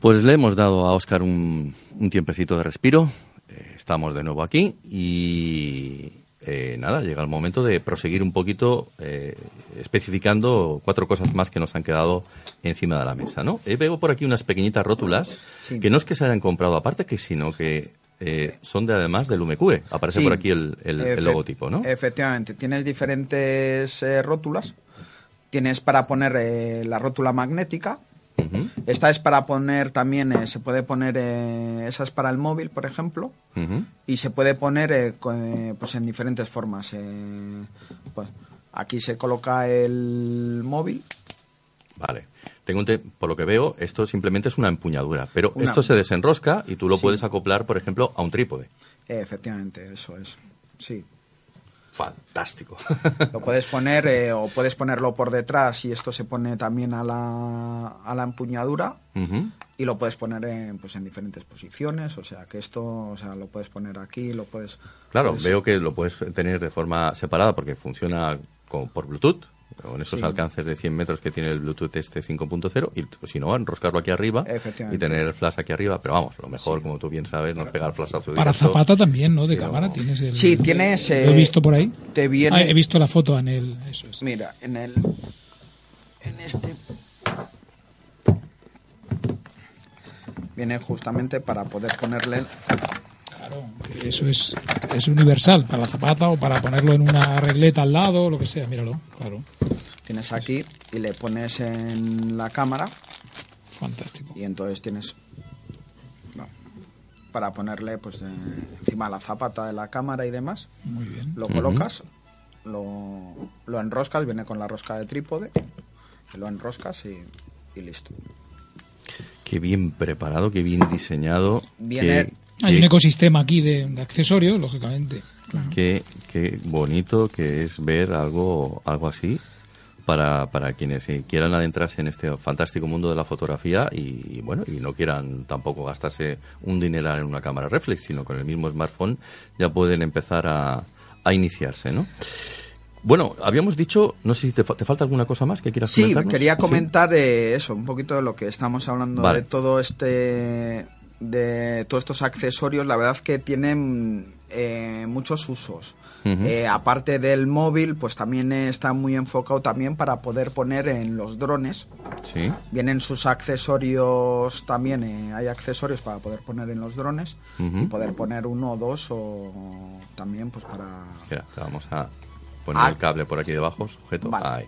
Pues le hemos dado a Oscar un, un tiempecito de respiro. Eh, estamos de nuevo aquí y eh, nada, llega el momento de proseguir un poquito eh, especificando cuatro cosas más que nos han quedado encima de la mesa, ¿no? Eh, veo por aquí unas pequeñitas rótulas Sí. que no es que se hayan comprado aparte, que sino que eh, son de además del UMQE. Aparece Sí. por aquí el, el- logotipo, ¿no? Efectivamente, tienes diferentes eh, rótulas. Tienes para poner eh, la rótula magnética. Esta es para poner también, eh, se puede poner, eh, esa es para el móvil, por ejemplo. Y se puede poner eh, con, eh, pues en diferentes formas. eh, pues aquí se coloca el móvil. Vale. Tengo un te- por lo que veo, esto simplemente es una empuñadura, pero Una- esto se desenrosca y tú lo Sí. puedes acoplar, por ejemplo, a un trípode. Efectivamente, eso es. Sí. Fantástico. Lo puedes poner o puedes ponerlo por detrás y esto se pone también a la, a la empuñadura y lo puedes poner en, pues en diferentes posiciones, o sea que esto, o sea, lo puedes poner aquí, lo puedes... Claro, puedes- veo que lo puedes tener de forma separada porque funciona con, por Bluetooth, con esos Sí. alcances de 100 metros que tiene el Bluetooth este 5.0, y pues, si no, enroscarlo aquí arriba y tener el flash aquí arriba. Pero vamos, lo mejor, como tú bien sabes, no es pegar flashazo Para directo. Zapata también, ¿no? De Sí, cámara tienes el... Sí, tienes, Lo eh, he visto por ahí. te viene- Ah, he visto la foto en el... Eso es. Mira, en el... En este... Viene justamente para poder ponerle... Claro, eso es, es universal para la zapata o para ponerlo en una regleta al lado, lo que sea, míralo, claro. Tienes aquí y le pones en la cámara Fantástico. y entonces tienes no, para ponerle pues de- encima la zapata de la cámara y demás Muy bien. lo colocas lo, lo enroscas viene con la rosca de trípode lo enroscas y, y listo Qué bien preparado, qué bien diseñado. Viene- qué- Hay qué- un ecosistema aquí de, de accesorios, lógicamente. Claro. Qué, qué bonito que es ver algo, algo así para, para quienes eh, quieran adentrarse en este fantástico mundo de la fotografía y, y, bueno y no quieran tampoco gastarse un dineral en una cámara reflex, sino con el mismo smartphone ya pueden empezar a, a iniciarse, ¿no? Bueno, habíamos dicho, no sé si te, te falta alguna cosa más que quieras sí comentarnos. quería Sí. comentar eh, eso un poquito de lo que estamos hablando Vale. de todo este de todos estos accesorios la verdad que tienen eh, muchos usos. Eh, aparte del móvil pues también está muy enfocado también para poder poner en los drones Sí. Vienen sus accesorios también, eh, hay accesorios para poder poner en los drones y poder poner uno o dos o también pues para... Mira, te vamos a poner Ah. el cable por aquí debajo, sujeto. Vale. Ahí.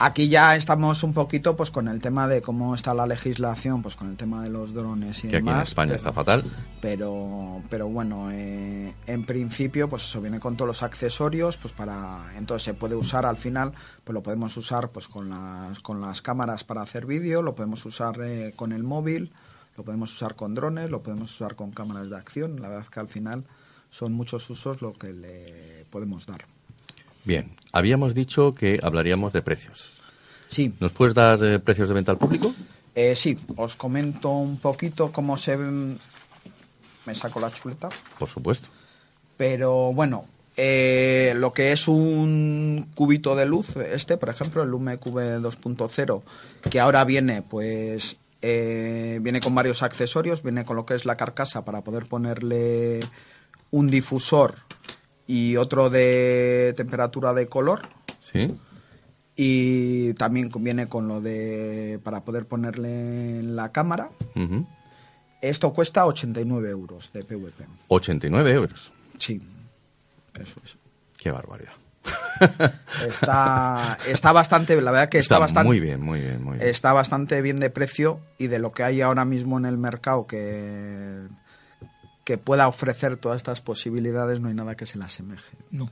Aquí ya estamos un poquito pues con el tema de cómo está la legislación, pues con el tema de los drones y Que aquí en demás, España pero- está fatal. pero pero bueno eh, en principio pues eso viene con todos los accesorios pues para entonces se puede usar al final pues lo podemos usar pues con las con las cámaras para hacer vídeo lo podemos usar eh, con el móvil lo podemos usar con drones lo podemos usar con cámaras de acción la verdad es que al final son muchos usos lo que le podemos dar Bien, habíamos dicho que hablaríamos de precios. sí ¿Nos puedes dar eh, precios de venta al público? eh, sí os comento un poquito cómo se ven me saco la chuleta Por supuesto. Pero bueno, eh, lo que es un cubito de luz, este, por ejemplo, el Lume QV 2.0, que ahora viene, pues, eh, viene con varios accesorios, viene con lo que es la carcasa para poder ponerle un difusor y otro de temperatura de color. ¿Sí? Y también viene con lo de para poder ponerle en la cámara. Ujú. Esto cuesta 89 euros de PVP. 89 euros. Sí, eso es. Qué barbaridad. Está, está bastante, la verdad que está, bastante, muy bien, muy bien, muy bien. está bastante bien de precio y de lo que hay ahora mismo en el mercado que, que pueda ofrecer todas estas posibilidades no hay nada que se le asemeje. No.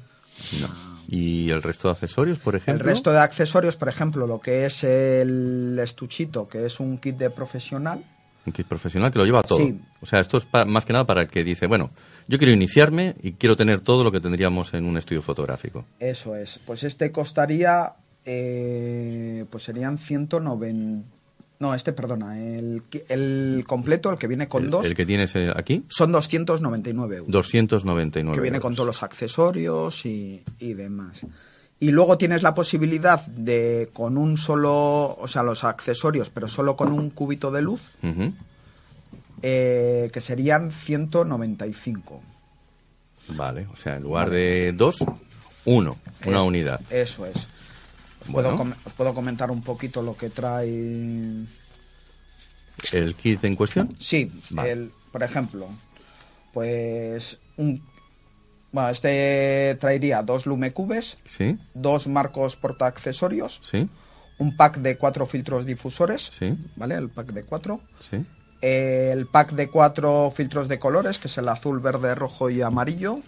No. ¿Y el resto de accesorios, por El ejemplo? resto de accesorios, por ejemplo, lo que es el estuchito, que es un kit de profesional, Un kit profesional que lo lleva todo. Sí. O sea, esto es pa- más que nada para el que dice, bueno, yo quiero iniciarme y quiero tener todo lo que tendríamos en un estudio fotográfico. eso es. Pues este costaría, eh, pues serían 190... No, este, perdona, el, completo, el que viene con el, dos, el que tienes eh, aquí, son 299 euros. 299 que viene con todos los accesorios y, y demás. Y luego tienes la posibilidad de con un solo, o sea, los accesorios, pero solo con un cubito de luz, Ujú. eh, que serían 195. Vale, o sea, en lugar de dos, uno, una Eh, unidad. Eso es. Bueno. Puedo, com- puedo comentar un poquito lo que trae. ¿El kit en cuestión? Sí, Vale. el, por ejemplo, pues un. Bueno, este traería dos lumecubes, Sí, dos marcos porta accesorios, sí, un pack de cuatro filtros difusores, sí, ¿vale? El pack de cuatro. sí. El pack de cuatro filtros de colores, que es el azul, verde, rojo y amarillo.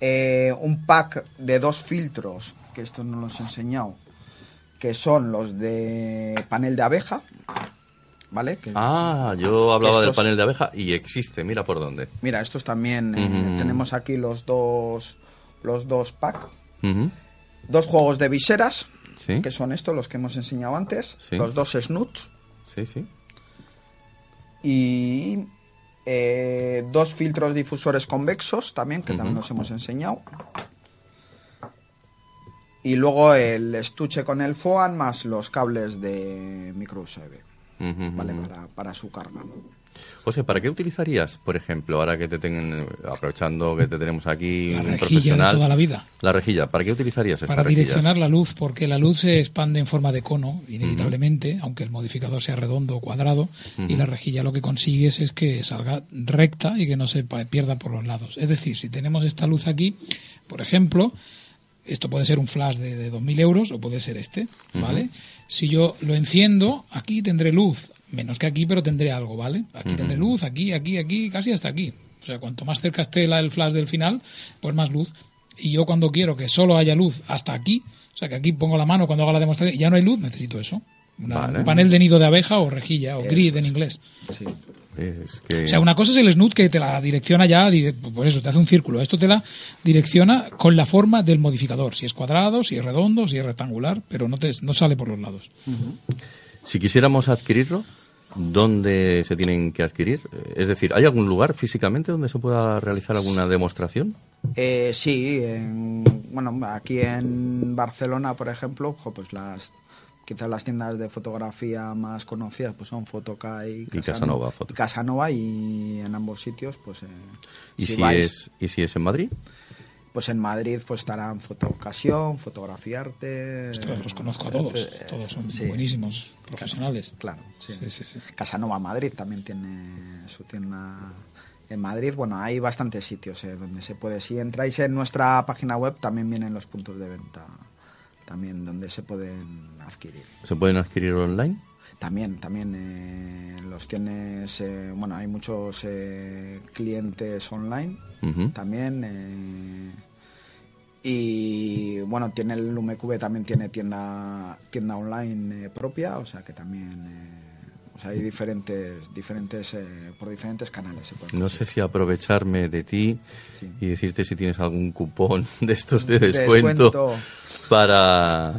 Eh, un pack de dos filtros, que esto no los he enseñado, que son los de panel de abeja, ¿vale? Que- Ah, yo hablaba del panel de abeja y existe, mira por dónde. Mira, estos también eh, tenemos aquí los dos los dos pack, dos juegos de viseras, Sí, que son estos los que hemos enseñado antes, Sí. los dos snuts sí, sí. y eh, dos filtros difusores convexos también, que también los hemos enseñado. Y luego el estuche con el FOAN más los cables de micro USB, ¿vale? Para, para su carga. José, ¿para qué utilizarías, por ejemplo, ahora que te tengan, aprovechando que te tenemos aquí La un rejilla de profesional? toda la vida. La rejilla, ¿para qué utilizarías esta Para direccionar la luz, porque la luz se expande en forma de cono, inevitablemente, aunque el modificador sea redondo o cuadrado, y la rejilla lo que consigues es que salga recta y que no se pierda por los lados. Es decir, si tenemos esta luz aquí, por ejemplo, esto puede ser un flash de, de 2.000 euros o puede ser este, ¿vale? Si yo lo enciendo, aquí tendré luz, menos que aquí, pero tendré algo, ¿vale? Aquí tendré luz, aquí, aquí, aquí, casi hasta aquí. O sea, cuanto más cerca esté la- el flash del final, pues más luz. Y yo cuando quiero que solo haya luz hasta aquí, o sea, que aquí pongo la mano cuando haga la demostración, ya no hay luz, necesito eso. Una- Vale. Un panel de nido de abeja o rejilla, o grid en inglés. Sí. Es que... O sea, una cosa es el snoot que te la direcciona ya, por eso te hace un círculo. Esto te la direcciona con la forma del modificador, si es cuadrado, si es redondo, si es rectangular, pero no te no sale por los lados. Si quisiéramos adquirirlo, ¿dónde se tienen que adquirir? Es decir, ¿hay algún lugar físicamente donde se pueda realizar alguna demostración? Eh, sí, en- bueno, aquí en Barcelona, por ejemplo, pues las quizás las tiendas de fotografía más conocidas pues son Fotoca y, Y Casanova Foto. y Casanova y en ambos sitios pues eh, ¿Y si, vais, es, ¿Y si es en Madrid? pues en Madrid pues estarán Fotocasión, Fotografiarte Ostras, los conozco a todos, eh, todos son sí, buenísimos profesionales. Claro, sí. Sí, sí, sí. Casanova Madrid también tiene su tienda en Madrid. Bueno, hay bastantes sitios eh, donde se puede. Si entráis en nuestra página web también vienen los puntos de venta también donde se pueden adquirir. ¿Se pueden adquirir online? También, también eh, los tienes, eh, bueno, hay muchos eh, clientes online Ujú. también. eh, y bueno, tiene el UMQV también tiene tienda tienda online eh, propia, o sea que también eh, o sea, hay diferentes diferentes eh, por diferentes canales se pueden No sé si aprovecharme de ti Sí. y decirte si tienes algún cupón de estos de descuento, Descuento. Para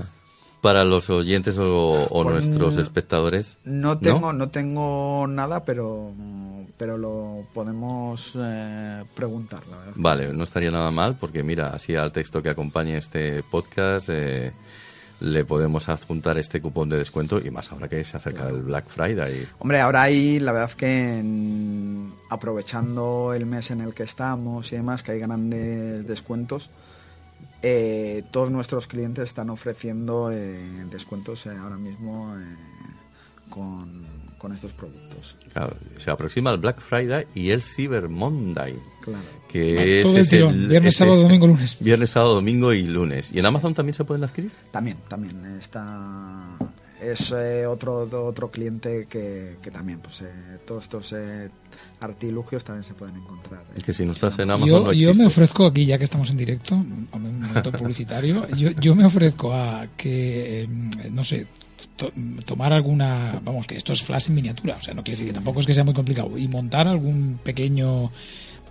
para los oyentes o, o Pues, nuestros espectadores. No tengo, no tengo nada, pero, pero lo podemos eh, preguntar, la verdad. Vale, no estaría nada mal porque mira, así al texto que acompañe este podcast eh, le podemos adjuntar este cupón de descuento y más ahora que se acerca el Black Friday. Hombre, ahora hay, la verdad que en- aprovechando el mes en el que estamos y demás, que hay grandes descuentos, eh, todos nuestros clientes están ofreciendo eh, descuentos eh, ahora mismo eh, con, con estos productos. Claro, se aproxima el Black Friday y el Cyber Monday. Claro. Que Todo es el ese- tirón, viernes, ese- sábado, domingo, lunes. Viernes, sábado, domingo y lunes. ¿Y en Amazon también se pueden adquirir? También, también está es eh, otro otro cliente que, que también pues eh, todos estos eh, artilugios también se pueden encontrar. eh. Que si no estás en Amazon Yo, no yo me ofrezco aquí, ya que estamos en directo, un momento publicitario, yo, yo me ofrezco a que, eh, no sé, to- tomar alguna, vamos, que esto es flash en miniatura, o sea, no quiere decir que tampoco es que sea muy complicado, y montar algún pequeño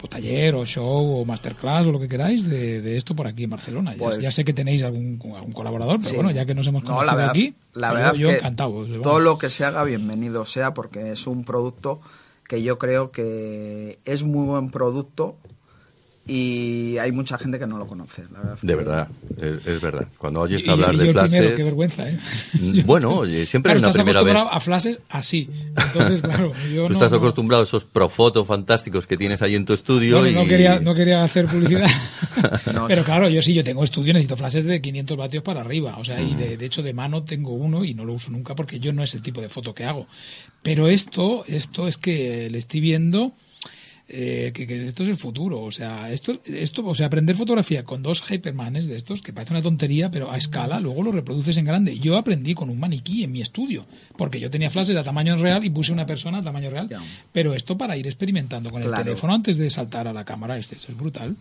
taller o show o masterclass o lo que queráis de, de esto por aquí en Barcelona. Ya, Pues- ya sé que tenéis algún, algún colaborador, pero Sí. bueno, ya que nos hemos No, conocido la verdad, aquí, la verdad yo, que encantado. todo vamos. lo que se haga bienvenido sea porque es un producto que yo creo que es muy buen producto y hay mucha gente que no lo conoce. La verdad De verdad, es, es verdad. Cuando oyes Y- hablar y de yo flashes... primero, qué vergüenza, ¿eh? Mm, Bueno, oye, siempre hay Claro, una estás primera vez. acostumbrado a flashes así. Entonces, claro, yo Tú no, estás acostumbrado a esos profotos fantásticos que tienes ahí en tu estudio Bueno, y... no, quería, no quería hacer publicidad. No, Pero claro, yo sí, yo tengo estudio, necesito flashes de 500 vatios para arriba. O sea, y Mm. de, de hecho de mano tengo uno y no lo uso nunca porque yo no es el tipo de foto que hago. Pero esto, esto es que le estoy viendo eh, que, que esto es el futuro. O sea, esto, esto, o sea, aprender fotografía con dos hypermanes de estos, que parece una tontería, pero a escala, luego lo reproduces en grande. Yo aprendí con un maniquí en mi estudio, porque yo tenía flashes a tamaño real y puse una persona a tamaño real. Pero esto para ir experimentando con el Claro. teléfono antes de saltar a la cámara, este, esto es brutal.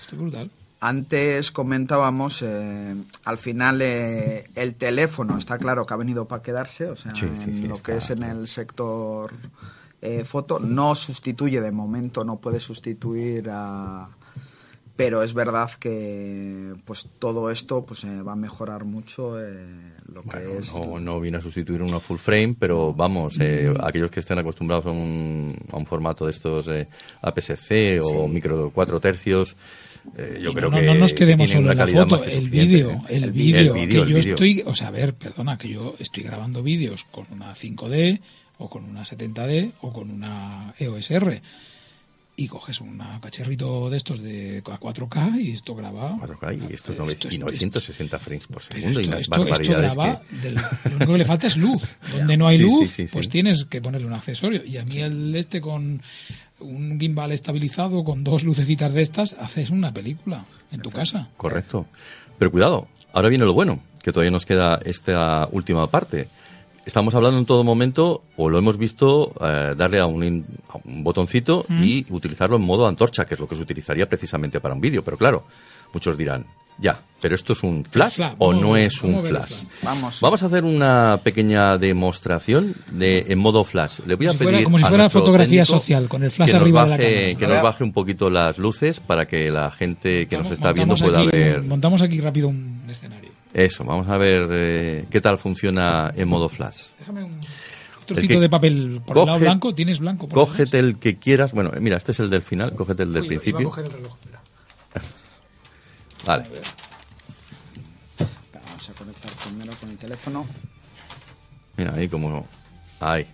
Esto es brutal. Antes comentábamos, eh, al final eh, el teléfono está claro que ha venido para quedarse, o sea, Sí, sí, en sí, lo está que es en el sector eh, foto, no sustituye de momento, no puede sustituir a... Pero es verdad que pues todo esto pues eh, va a mejorar mucho eh, lo que Bueno, es... no, no viene a sustituir una full frame, pero vamos, eh, aquellos que estén acostumbrados a un, a un formato de estos eh, APS-C o micro 4 tercios, eh, yo Y creo no, que no nos quedemos solo en la calidad foto, que el vídeo, ¿eh? el vídeo, que el yo estoy, o sea, a ver, perdona, que yo estoy grabando vídeos con una 5D o con una 70D o con una EOS R y coges un cacharrito de estos de a 4K y esto graba 4K y esto es- y 960 frames por segundo y esto, unas esto- esto barbaridades graba que... del- lo único que le falta es luz. Donde no hay sí, luz, sí, sí. pues tienes que ponerle un accesorio. Y a mí el este con un gimbal estabilizado con dos lucecitas de estas haces una película en tu casa. Correcto. Pero cuidado, ahora viene lo bueno, que todavía nos queda esta última parte. Estamos hablando en todo momento, o lo hemos visto, eh, darle a un, in- a un botoncito y utilizarlo en modo antorcha, que es lo que se utilizaría precisamente para un vídeo. Pero claro, muchos dirán, ya, pero esto es un flash Flash, o no a ver, es un a flash. flash. Vamos. Vamos a hacer una pequeña demostración de en modo flash. Le voy Como a si pedir fuera- como si a fuera nuestro fotografía social, con el flash que nos arriba de la baje- cámara. Que A nos baje un poquito las luces para que la gente que nos está viendo pueda aquí ver. montamos aquí rápido un escenario. Eso, vamos a ver eh, qué tal funciona en modo flash. Déjame un trocito que- de papel por el lado blanco. ¿Tienes blanco? por? Cógete el que quieras. Bueno, mira, este es el del final. Cógete el del Uy, iba a principio. coger el reloj. Vale. Vamos a conectar primero con el teléfono. Mira, ahí como... Ahí.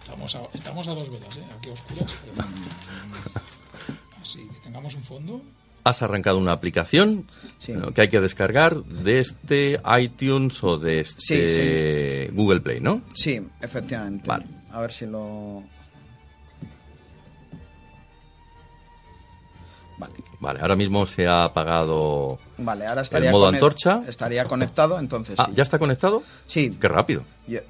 Estamos a, estamos a dos velas, ¿eh? Aquí oscuras. pero- Así, que tengamos un fondo. Has arrancado una aplicación Sí. que hay que descargar de este iTunes o de este Google Play, ¿no? Sí, efectivamente. Vale. A ver si lo... Vale. Vale, ahora mismo se ha apagado Vale, ahora estaría modo conect- antorcha. Estaría conectado, entonces Ah, sí. ¿ya está conectado? Sí. Qué rápido. Yo-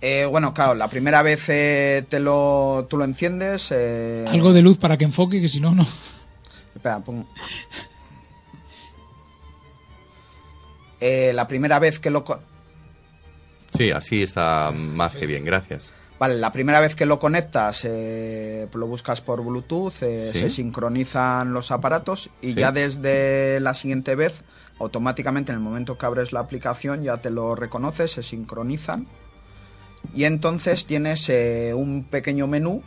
eh, bueno, claro, la primera vez eh, te lo, tú lo enciendes. eh, Algo de luz para que enfoque, que si no, no. Espera, pongo- Eh, la primera vez que lo Sí, así está más que bien, gracias. vale, la primera vez que lo conectas, eh, lo buscas por Bluetooth, eh, Sí. se sincronizan los aparatos y Sí. ya desde la siguiente vez, automáticamente en el momento que abres la aplicación ya te lo reconoce, se sincronizan y entonces tienes eh, un pequeño menú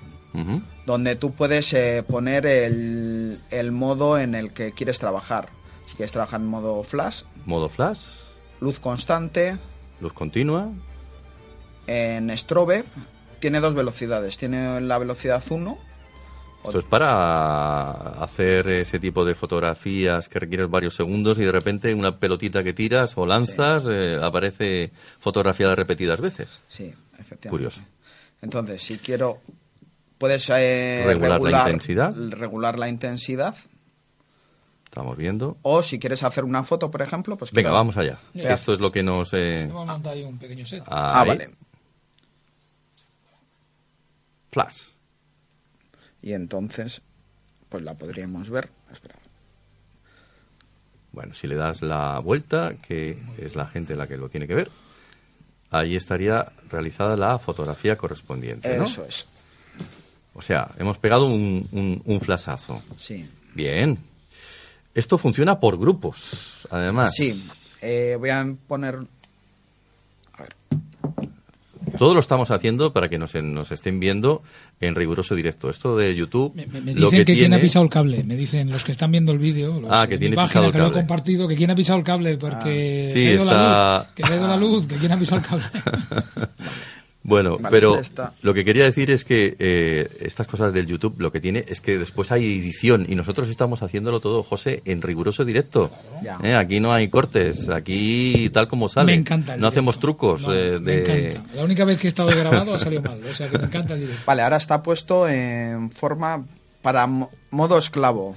donde tú puedes poner el, el modo en el que quieres trabajar. Si quieres trabajar en modo flash, Modo flash, luz constante, luz continua. en strobe, tiene dos velocidades. Tiene la velocidad 1. Esto es para hacer ese tipo de fotografías que requieren varios segundos y de repente una pelotita que tiras o lanzas eh, aparece fotografiada repetidas veces. Sí, efectivamente. Curioso. Entonces, si quiero, puedes eh, Regular la intensidad. Regular la intensidad. Estamos viendo. O si quieres hacer una foto, por ejemplo, pues Venga, claro. vamos allá. Esto es lo que nos... eh, Hemos montado ahí un pequeño set. Ah, ahí. vale. Flash. Y entonces, pues la podríamos ver. Espera. Bueno, si le das la vuelta, que es la gente la que lo tiene que ver, ahí estaría realizada la fotografía correspondiente, ¿no? Eso es. O sea, hemos pegado un, un, un flashazo. Sí. Bien. Esto funciona por grupos, además. Sí. Eh, voy a poner. Todo lo estamos haciendo para que nos, nos estén viendo en riguroso directo. Esto de YouTube, Me, me- me lo dicen que, que, quién tiene... ha pisado el cable. Me dicen los que están viendo el vídeo. Ah, que tiene mi pisado página el que lo he compartido, que quién ha pisado el cable porque Sí, se ha ido la está- luz. Que se ha ido la luz, que quién ha pisado el cable. Bueno, Vale, pero está. lo que quería decir es que eh, estas cosas del YouTube lo que tiene es que después hay edición y nosotros estamos haciéndolo todo, José, en riguroso directo. Ya. Eh, Aquí no hay cortes, aquí tal como sale. Me encanta. el No hacemos trucos No, eh, Me de... encanta. La única vez que he estado grabado ha salido mal. O sea que me encanta el directo. Vale, ahora está puesto en forma para mo- modo esclavo.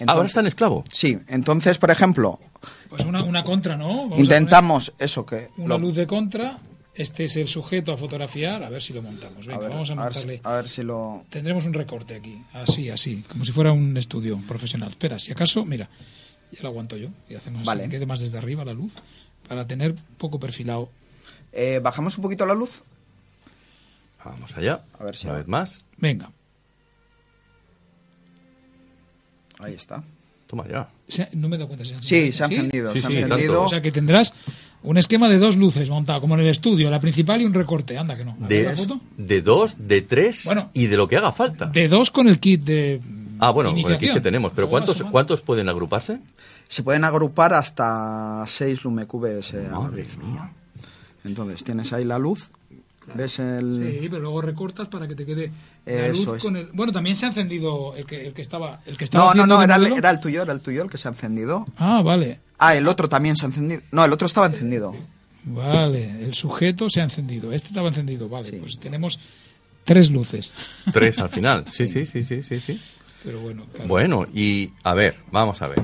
Ah, Ahora está en esclavo. Sí, entonces, por ejemplo, Pues una, una contra, ¿no? Vamos intentamos eso que... Una lo- luz de contra. Este es el sujeto a fotografiar. A ver si lo montamos. Venga, a ver, vamos a a ver si- montarle. a ver si lo... Tendremos un recorte aquí, así, así, como si fuera un estudio profesional. Espera, si acaso, mira, ya lo aguanto yo y hacemos así, Vale. que quede más desde arriba la luz, para tener poco perfilado. Eh, ¿Bajamos un poquito la luz? Vamos allá. A ver si Una vez más. Venga, Ahí está. Toma ya. no me he dado cuenta. ¿se Sí, se ha encendido, Sí, se ha sí, encendido. O sea que tendrás un esquema de dos luces montado, como en el estudio, la principal y un recorte. Anda, que no. De, la foto. de dos, de tres Bueno. y de lo que haga falta. De dos con el kit de. ah, bueno, con el kit que tenemos. Pero ¿cuántos. ¿cuántos pueden agruparse? Se pueden agrupar hasta 6 lumecubes. eh, Madre mía. Entonces, tienes ahí la luz. ¿Ves el...? Sí, pero luego recortas para que te quede la Eso luz es. con el. Bueno, también se ha encendido el que, el que estaba. El que estaba No, no, no, era el, era el tuyo, era el tuyo el que se ha encendido. Ah, vale. Ah, el otro también se ha encendido. No, el otro estaba encendido. Vale, el sujeto se ha encendido. Este estaba encendido, vale. Pues tenemos tres luces. Tres al final. Sí, sí, sí, sí, sí, sí. Pero bueno, claro. Bueno, y a ver, vamos a ver.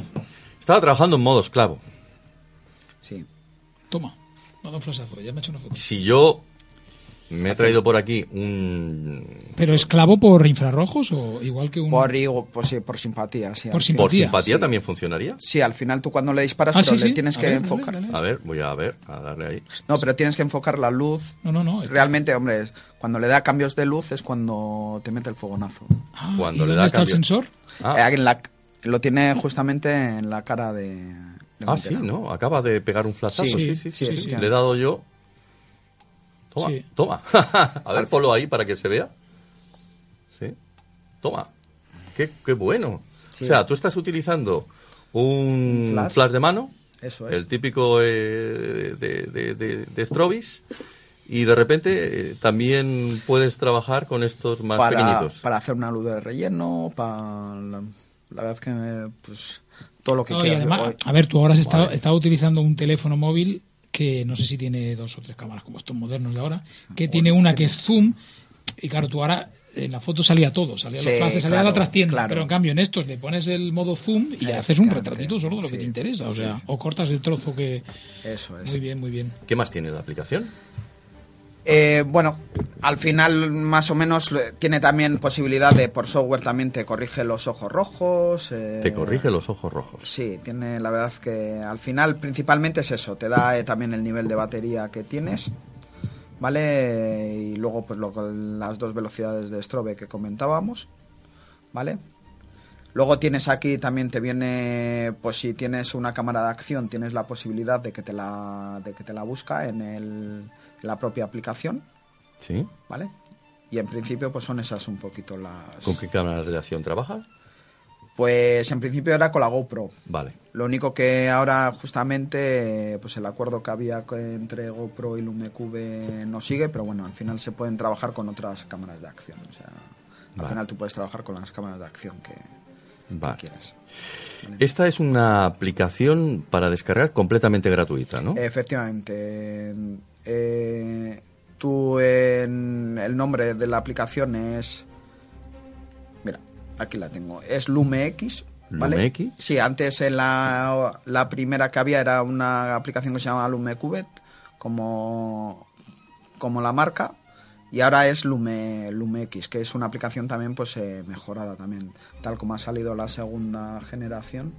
Estaba trabajando en modo esclavo. Sí. Toma, me ha dado un flashazo, ya me ha hecho una foto. Si yo me he traído por aquí un... ¿Pero esclavo por infrarrojos o igual que un...? Por, por, sí, por simpatía, sí. Por al sim- final. ¿Por Simpatía, simpatía sí. también funcionaría? Sí, al final tú cuando le disparas, Ah, pero sí, le sí. tienes A que ver, enfocar. dale. A ver, voy a ver, a darle ahí. No, pero tienes que enfocar la luz. No, no, no. es- Realmente, hombre, cuando le da cambios de luz es cuando te mete el fogonazo. Ah, Cuando ¿y le dónde da está el sensor? Ah, Eh, en la- lo tiene justamente en la cara de... de ah, sí. ¿no? Acaba de pegar un flashazo. Sí, Sí, sí, sí. sí, sí, sí. Le he dado yo... Toma, Sí. toma. a ver, ponlo ahí para que se vea. Sí. Toma. Qué, qué bueno. Sí. O sea, tú estás utilizando un Flash. flash, de mano, Eso es. el típico eh, de, de, de, de Strobis, y de repente eh, también puedes trabajar con estos más para, pequeñitos. para hacer una luz de relleno, para... La, la verdad es que, pues, todo lo que No, y quieras. además, a ver, tú ahora has estado, Vale. estado utilizando un teléfono móvil que no sé si tiene dos o tres cámaras como estos modernos de ahora, que tiene una que es zoom, y claro, tú ahora en la foto salía todo, salía Sí, los flashes, salía claro, la trastienda, claro. pero en cambio en estos le pones el modo zoom y haces un retratito solo de lo que te interesa, o sí, sea, sí. o cortas el trozo que... Eso es. Muy bien, muy bien. ¿Qué más tiene la aplicación? Eh, bueno, al final más o menos tiene también posibilidad de por software también te corrige los ojos rojos. eh, Te corrige los ojos rojos. Sí, tiene la verdad que al final principalmente es eso, te da eh, también el nivel de batería que tienes, ¿vale? Y luego pues lo, con las dos velocidades de strobe que comentábamos, ¿vale? Luego tienes aquí también te viene, pues si tienes una cámara de acción, tienes la posibilidad de que te la, de que te la busca en, el, la propia aplicación, ¿Sí? ¿vale? Y en principio pues son esas un poquito las... ¿Con qué cámara de acción trabajas? Pues en principio era con la GoPro. Vale. Lo único que ahora justamente pues el acuerdo que había entre GoPro y LumeCube no sigue, pero bueno, al final se pueden trabajar con otras cámaras de acción. O sea, al Vale. final tú puedes trabajar con las cámaras de acción que, que Vale. quieras. Esta es una aplicación para descargar completamente gratuita, ¿no? Efectivamente. Eh, tú en el nombre de la aplicación es mira aquí la tengo es LumeX ¿vale? ¿LumeX? sí antes en la, la primera que había era una aplicación que se llama LumeCubet como como la marca y ahora es Lume, LumeX que es una aplicación también pues eh, mejorada también tal como ha salido la segunda generación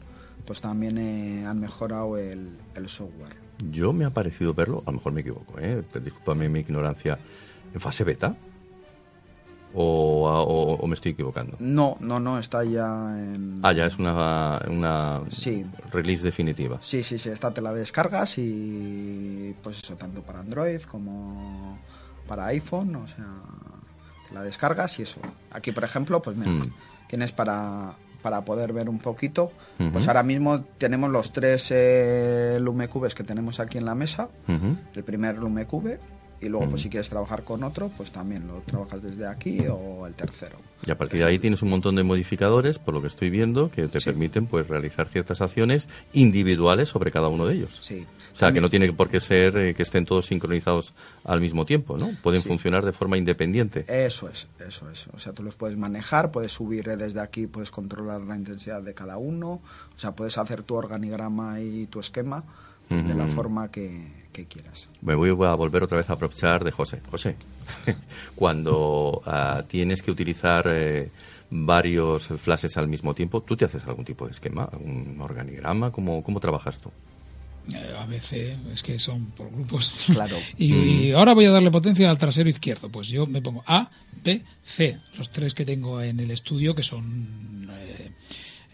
pues también eh, han mejorado el, el software Yo me ha parecido verlo, a lo mejor me equivoco, ¿eh? discúlpame mi ignorancia, en fase beta. O, o- o me estoy equivocando? No, no, no, está ya en... Ah, ya es una, una Sí. release definitiva. Sí, sí, sí, esta te la descargas y pues eso, tanto para Android como para iPhone, o sea, te la descargas y eso. Aquí, por ejemplo, pues mira, Mm. tienes para, para poder ver un poquito, pues ahora mismo tenemos los tres eh, LumeCubes que tenemos aquí en la mesa, el primer LumeCube y luego pues Mm. si quieres trabajar con otro, pues también lo trabajas desde aquí o el tercero. Y a partir de ahí tienes un montón de modificadores, por lo que estoy viendo, que te Sí. permiten pues realizar ciertas acciones individuales sobre cada uno de ellos. Sí. O sea, que no tiene por qué ser eh, que estén todos sincronizados al mismo tiempo, ¿no? Pueden Sí. funcionar de forma independiente. Eso es, eso es. O sea, tú los puedes manejar, puedes subir eh, desde aquí, puedes controlar la intensidad de cada uno, o sea, puedes hacer tu organigrama y tu esquema pues, de la forma que, que quieras. Me voy a volver otra vez a aprovechar de José. José, cuando ah, tienes que utilizar eh, varios flashes al mismo tiempo, ¿tú te haces algún tipo de esquema, un organigrama? ¿Cómo, cómo trabajas tú? Eh, a veces es que son por grupos. Claro. y, y ahora voy a darle potencia al trasero izquierdo. Pues yo me pongo A, B, C, los tres que tengo en el estudio que son eh,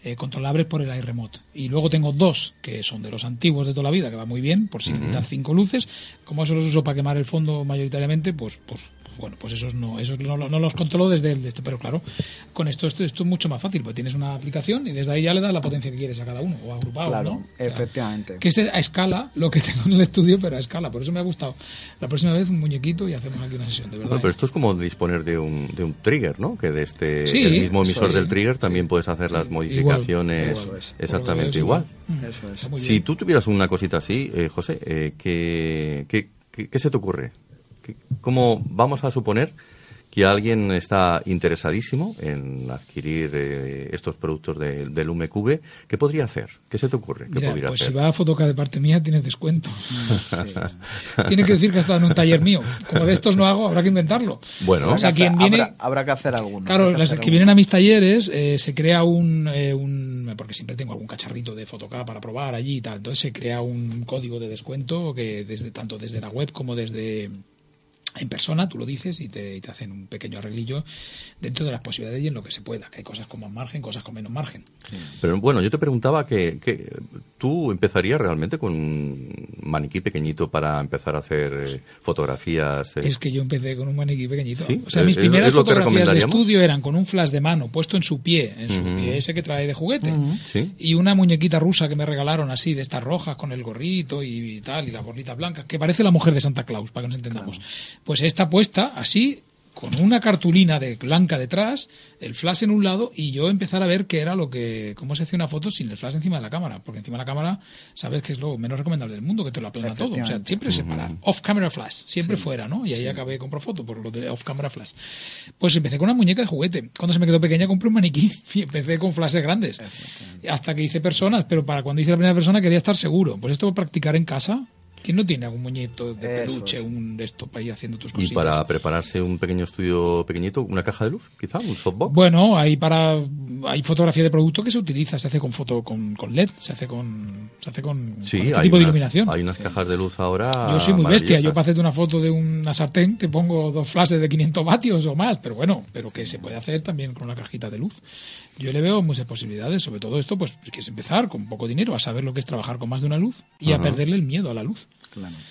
eh, controlables por el iRemote. Y luego tengo dos que son de los antiguos de toda la vida, que va muy bien, por si necesitas cinco luces. Como eso los uso para quemar el fondo mayoritariamente, pues, pues bueno, pues esos no, esos no, no los controlo desde el de este, pero claro, con esto, esto esto es mucho más fácil, porque tienes una aplicación y desde ahí ya le das la potencia que quieres a cada uno, o agrupado, Claro, ¿no? O sea, efectivamente. que es a escala lo que tengo en el estudio, pero a escala. Por eso me ha gustado. La próxima vez un muñequito y hacemos aquí una sesión, de verdad. Bueno, pero ¿eh? esto es como disponer de un, de un trigger, ¿no? Que de este Sí, el mismo emisor es. del trigger también puedes hacer las modificaciones igual es. exactamente igual. Eso es. Si tú tuvieras una cosita así, eh, José, eh, ¿qué, qué, qué- qué se te ocurre? ¿Qué- ¿Cómo vamos a suponer que alguien está interesadísimo en adquirir eh, estos productos de- del UMQV? ¿Qué podría hacer? ¿Qué se te ocurre? ¿Qué Mira, podría pues hacer? si va a Fotoca de parte mía, tienes descuento. Sí. Tiene que decir que ha estado en un taller mío. Como de estos no hago, habrá que inventarlo. Bueno, O sea, Habrá- quien viene- habrá, habrá que hacer alguno. Claro, habrá que las que vienen a mis talleres eh, se crea un, eh, un- Porque siempre tengo algún cacharrito de Fotoca para probar allí y tal. Entonces se crea un código de descuento que desde tanto desde la web como desde en persona, tú lo dices y te, y te hacen un pequeño arreglillo dentro de las posibilidades y en lo que se pueda, que hay cosas con más margen, cosas con menos margen. Pero bueno, yo te preguntaba que, que tú empezarías realmente con un maniquí pequeñito para empezar a hacer eh, fotografías. eh, Es que yo empecé con un maniquí pequeñito. Sí, o sea, mis es- primeras es fotografías de estudio eran con un flash de mano puesto en su pie, en su Ujú. pie ese que trae de juguete. Sí. Y una muñequita rusa que me regalaron así, de estas rojas, con el gorrito y, tal, y las bolitas blancas, que parece la mujer de Santa Claus, para que nos entendamos. Pues esta puesta así, con una cartulina de blanca detrás, el flash en un lado y yo empezar a ver qué era lo que, cómo se hace una foto sin el flash encima de la cámara, porque encima de la cámara sabes que es lo menos recomendable del mundo, que te lo aplana todo, o sea, siempre separar, off camera flash, siempre fuera, ¿no? Y ahí acabé con foto por lo de off camera flash. Pues empecé con una muñeca de juguete, cuando se me quedó pequeña compré un maniquí y empecé con flashes grandes, hasta que hice personas, pero para cuando hice la primera persona quería estar seguro, pues esto a practicar en casa ¿Quién no tiene algún muñeco de peluche, un de esto para ir haciendo tus cositas? Y para prepararse un pequeño estudio pequeñito, una caja de luz, quizá, un softbox. Bueno, hay para hay fotografía de producto que se utiliza, se hace con foto con, con LED, se hace con se hace con, sí, este tipo de iluminación. Hay unas cajas de luz ahora. Yo soy muy bestia, yo para hacerte una foto de una sartén te pongo dos flashes de 500 vatios o más, pero bueno, pero que se puede hacer también con una cajita de luz. Yo le veo muchas posibilidades, sobre todo esto, pues quieres empezar con poco dinero a saber lo que es trabajar con más de una luz y a perderle el miedo a la luz.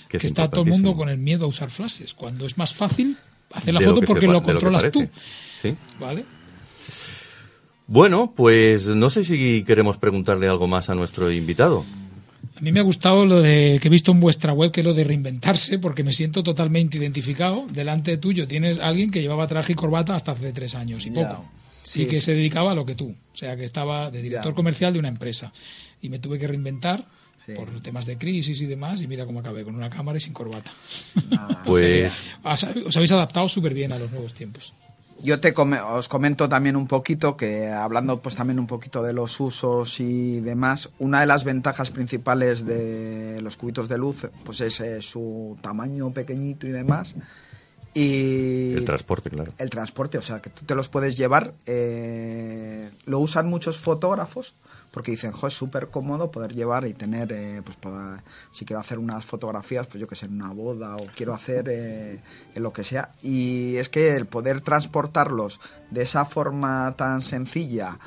Que, está todo el mundo con el miedo a usar flashes, cuando es más fácil hacer la foto porque lo controlas tú. Sí. ¿Vale? Bueno, pues no sé si queremos preguntarle algo más a nuestro invitado. A mí me ha gustado lo de que he visto en vuestra web, que lo de reinventarse, porque me siento totalmente identificado. Delante de tuyo tienes a alguien que llevaba traje y corbata hasta hace tres años y poco. y que se dedicaba a lo que tú. O sea, que estaba de director comercial de una empresa. Y me tuve que reinventar por temas de crisis y demás, y mira cómo acabé, con una cámara y sin corbata. Ah, pues... os habéis adaptado súper bien a los nuevos tiempos. Yo te os comento también un poquito que hablando pues también un poquito de los usos y demás, una de las ventajas principales de los cubitos de luz pues es eh, su tamaño pequeñito y demás. Y el transporte, claro. El transporte, o sea, que tú te los puedes llevar. Eh, lo usan muchos fotógrafos porque dicen, jo, es súper cómodo poder llevar y tener, eh, pues si quiero hacer unas fotografías, pues yo que sé, en una boda o quiero hacer eh, en lo que sea. Y es que el poder transportarlos de esa forma tan sencilla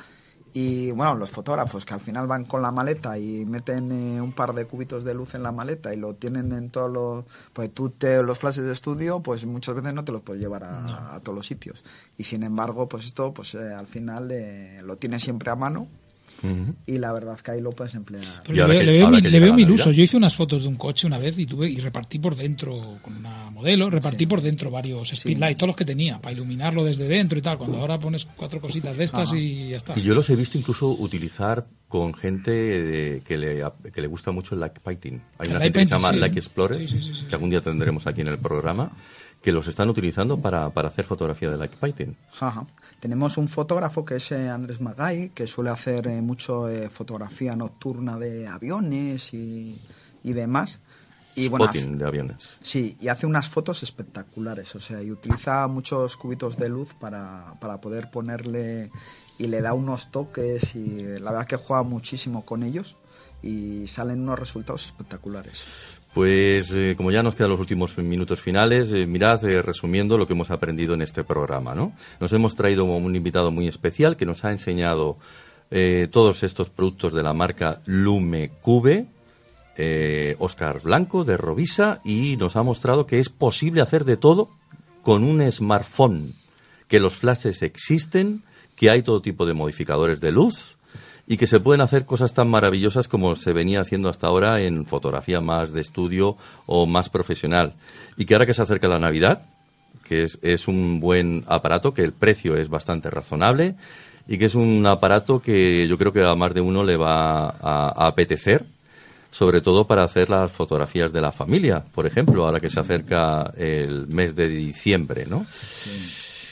y bueno, los fotógrafos que al final van con la maleta y meten eh, un par de cubitos de luz en la maleta y lo tienen en todos los... Pues tú te, los flashes de estudio, pues muchas veces no te los puedes llevar a, todos los sitios. Y sin embargo, pues esto, pues al final lo tienes siempre a mano y la verdad es que ahí lo puedes emplear. le, veo, le veo mil usos. Yo hice unas fotos de un coche una vez y tuve y repartí por dentro con una modelo, repartí por dentro varios speedlights, todos los que tenía, para iluminarlo desde dentro y tal. Cuando ahora pones cuatro cositas de estas y ya está. Y yo los he visto incluso utilizar con gente que, le, que le gusta mucho el light painting. Hay una gente que se llama Light Explorer, que algún día tendremos aquí en el programa que los están utilizando para, para hacer fotografía de light painting. Ajá. Tenemos un fotógrafo que es eh, Andrés Magay, que suele hacer eh, mucho eh, fotografía nocturna de aviones y, y demás. Y bueno, de aviones. Sí, y hace unas fotos espectaculares, o sea, y utiliza muchos cubitos de luz para, para poder ponerle y le da unos toques y la verdad que juega muchísimo con ellos y salen unos resultados espectaculares. Pues eh, como ya nos quedan los últimos minutos finales, eh, mirad eh, resumiendo lo que hemos aprendido en este programa. ¿no? Nos hemos traído un invitado muy especial que nos ha enseñado todos estos productos de la marca Lume Cube, Oscar Blanco de Rovisa, y nos ha mostrado que es posible hacer de todo con un smartphone, que los flashes existen, que hay todo tipo de modificadores de luz y que se pueden hacer cosas tan maravillosas como se venía haciendo hasta ahora en fotografía más de estudio o más profesional. Y que ahora que se acerca la Navidad, que es, un buen aparato, que el precio es bastante razonable y que es un aparato que yo creo que a más de uno le va a, apetecer, sobre todo para hacer las fotografías de la familia, por ejemplo, ahora que se acerca el mes de diciembre, ¿no?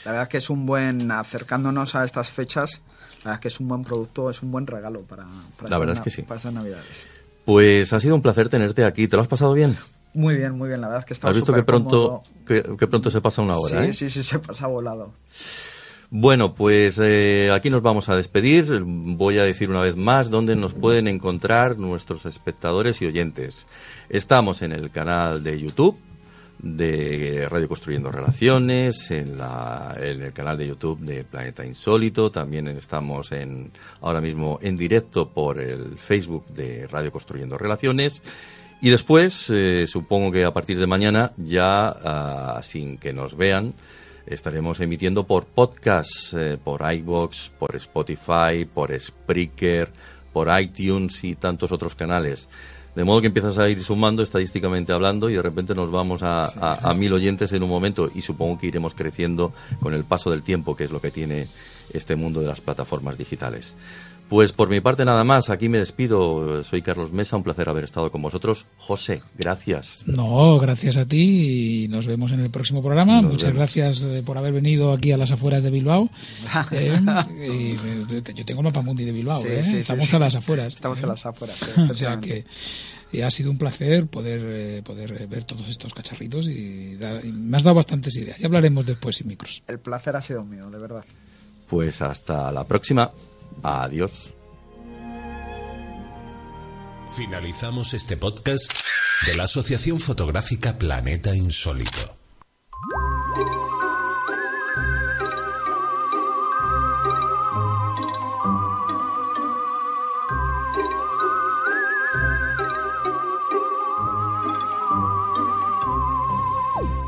La verdad es que es un buen, acercándonos a estas fechas, la verdad es que es un buen producto, es un buen regalo para, para, la verdad es que sí. para estas navidades. Pues ha sido un placer tenerte aquí. ¿Te lo has pasado bien? Muy bien, muy bien. La verdad es que está ¿Has visto que pronto, que, pronto se pasa una hora? Sí, ¿eh? sí, sí, se pasa volado. Bueno, pues eh, aquí nos vamos a despedir. Voy a decir una vez más dónde nos pueden encontrar nuestros espectadores y oyentes. Estamos en el canal de YouTube de Radio Construyendo Relaciones, en, la, en, el canal de YouTube de Planeta Insólito, también estamos en, ahora mismo en directo por el Facebook de Radio Construyendo Relaciones. Y después, eh, supongo que a partir de mañana, ya ah, sin que nos vean, estaremos emitiendo por podcast, eh, por iBox, por Spotify, por Spreaker, por iTunes y tantos otros canales. De modo que empiezas a ir sumando estadísticamente hablando y de repente nos vamos a, a, mil oyentes en un momento y supongo que iremos creciendo con el paso del tiempo, que es lo que tiene este mundo de las plataformas digitales. Pues por mi parte nada más, aquí me despido. Soy Carlos Mesa, un placer haber estado con vosotros. José, gracias. No, gracias a ti y nos vemos en el próximo programa. Muchas gracias eh, por haber venido aquí a las afueras de Bilbao. Eh, y, yo tengo mapa mundi de Bilbao, ¿eh? estamos a las afueras. Estamos a las afueras. o sea que ha sido un placer poder, poder ver todos estos cacharritos y, y me has dado bastantes ideas. Ya hablaremos después sin micros. El placer ha sido mío, de verdad. Pues hasta la próxima. Adiós. Finalizamos este podcast de la Asociación Fotográfica Planeta Insólito.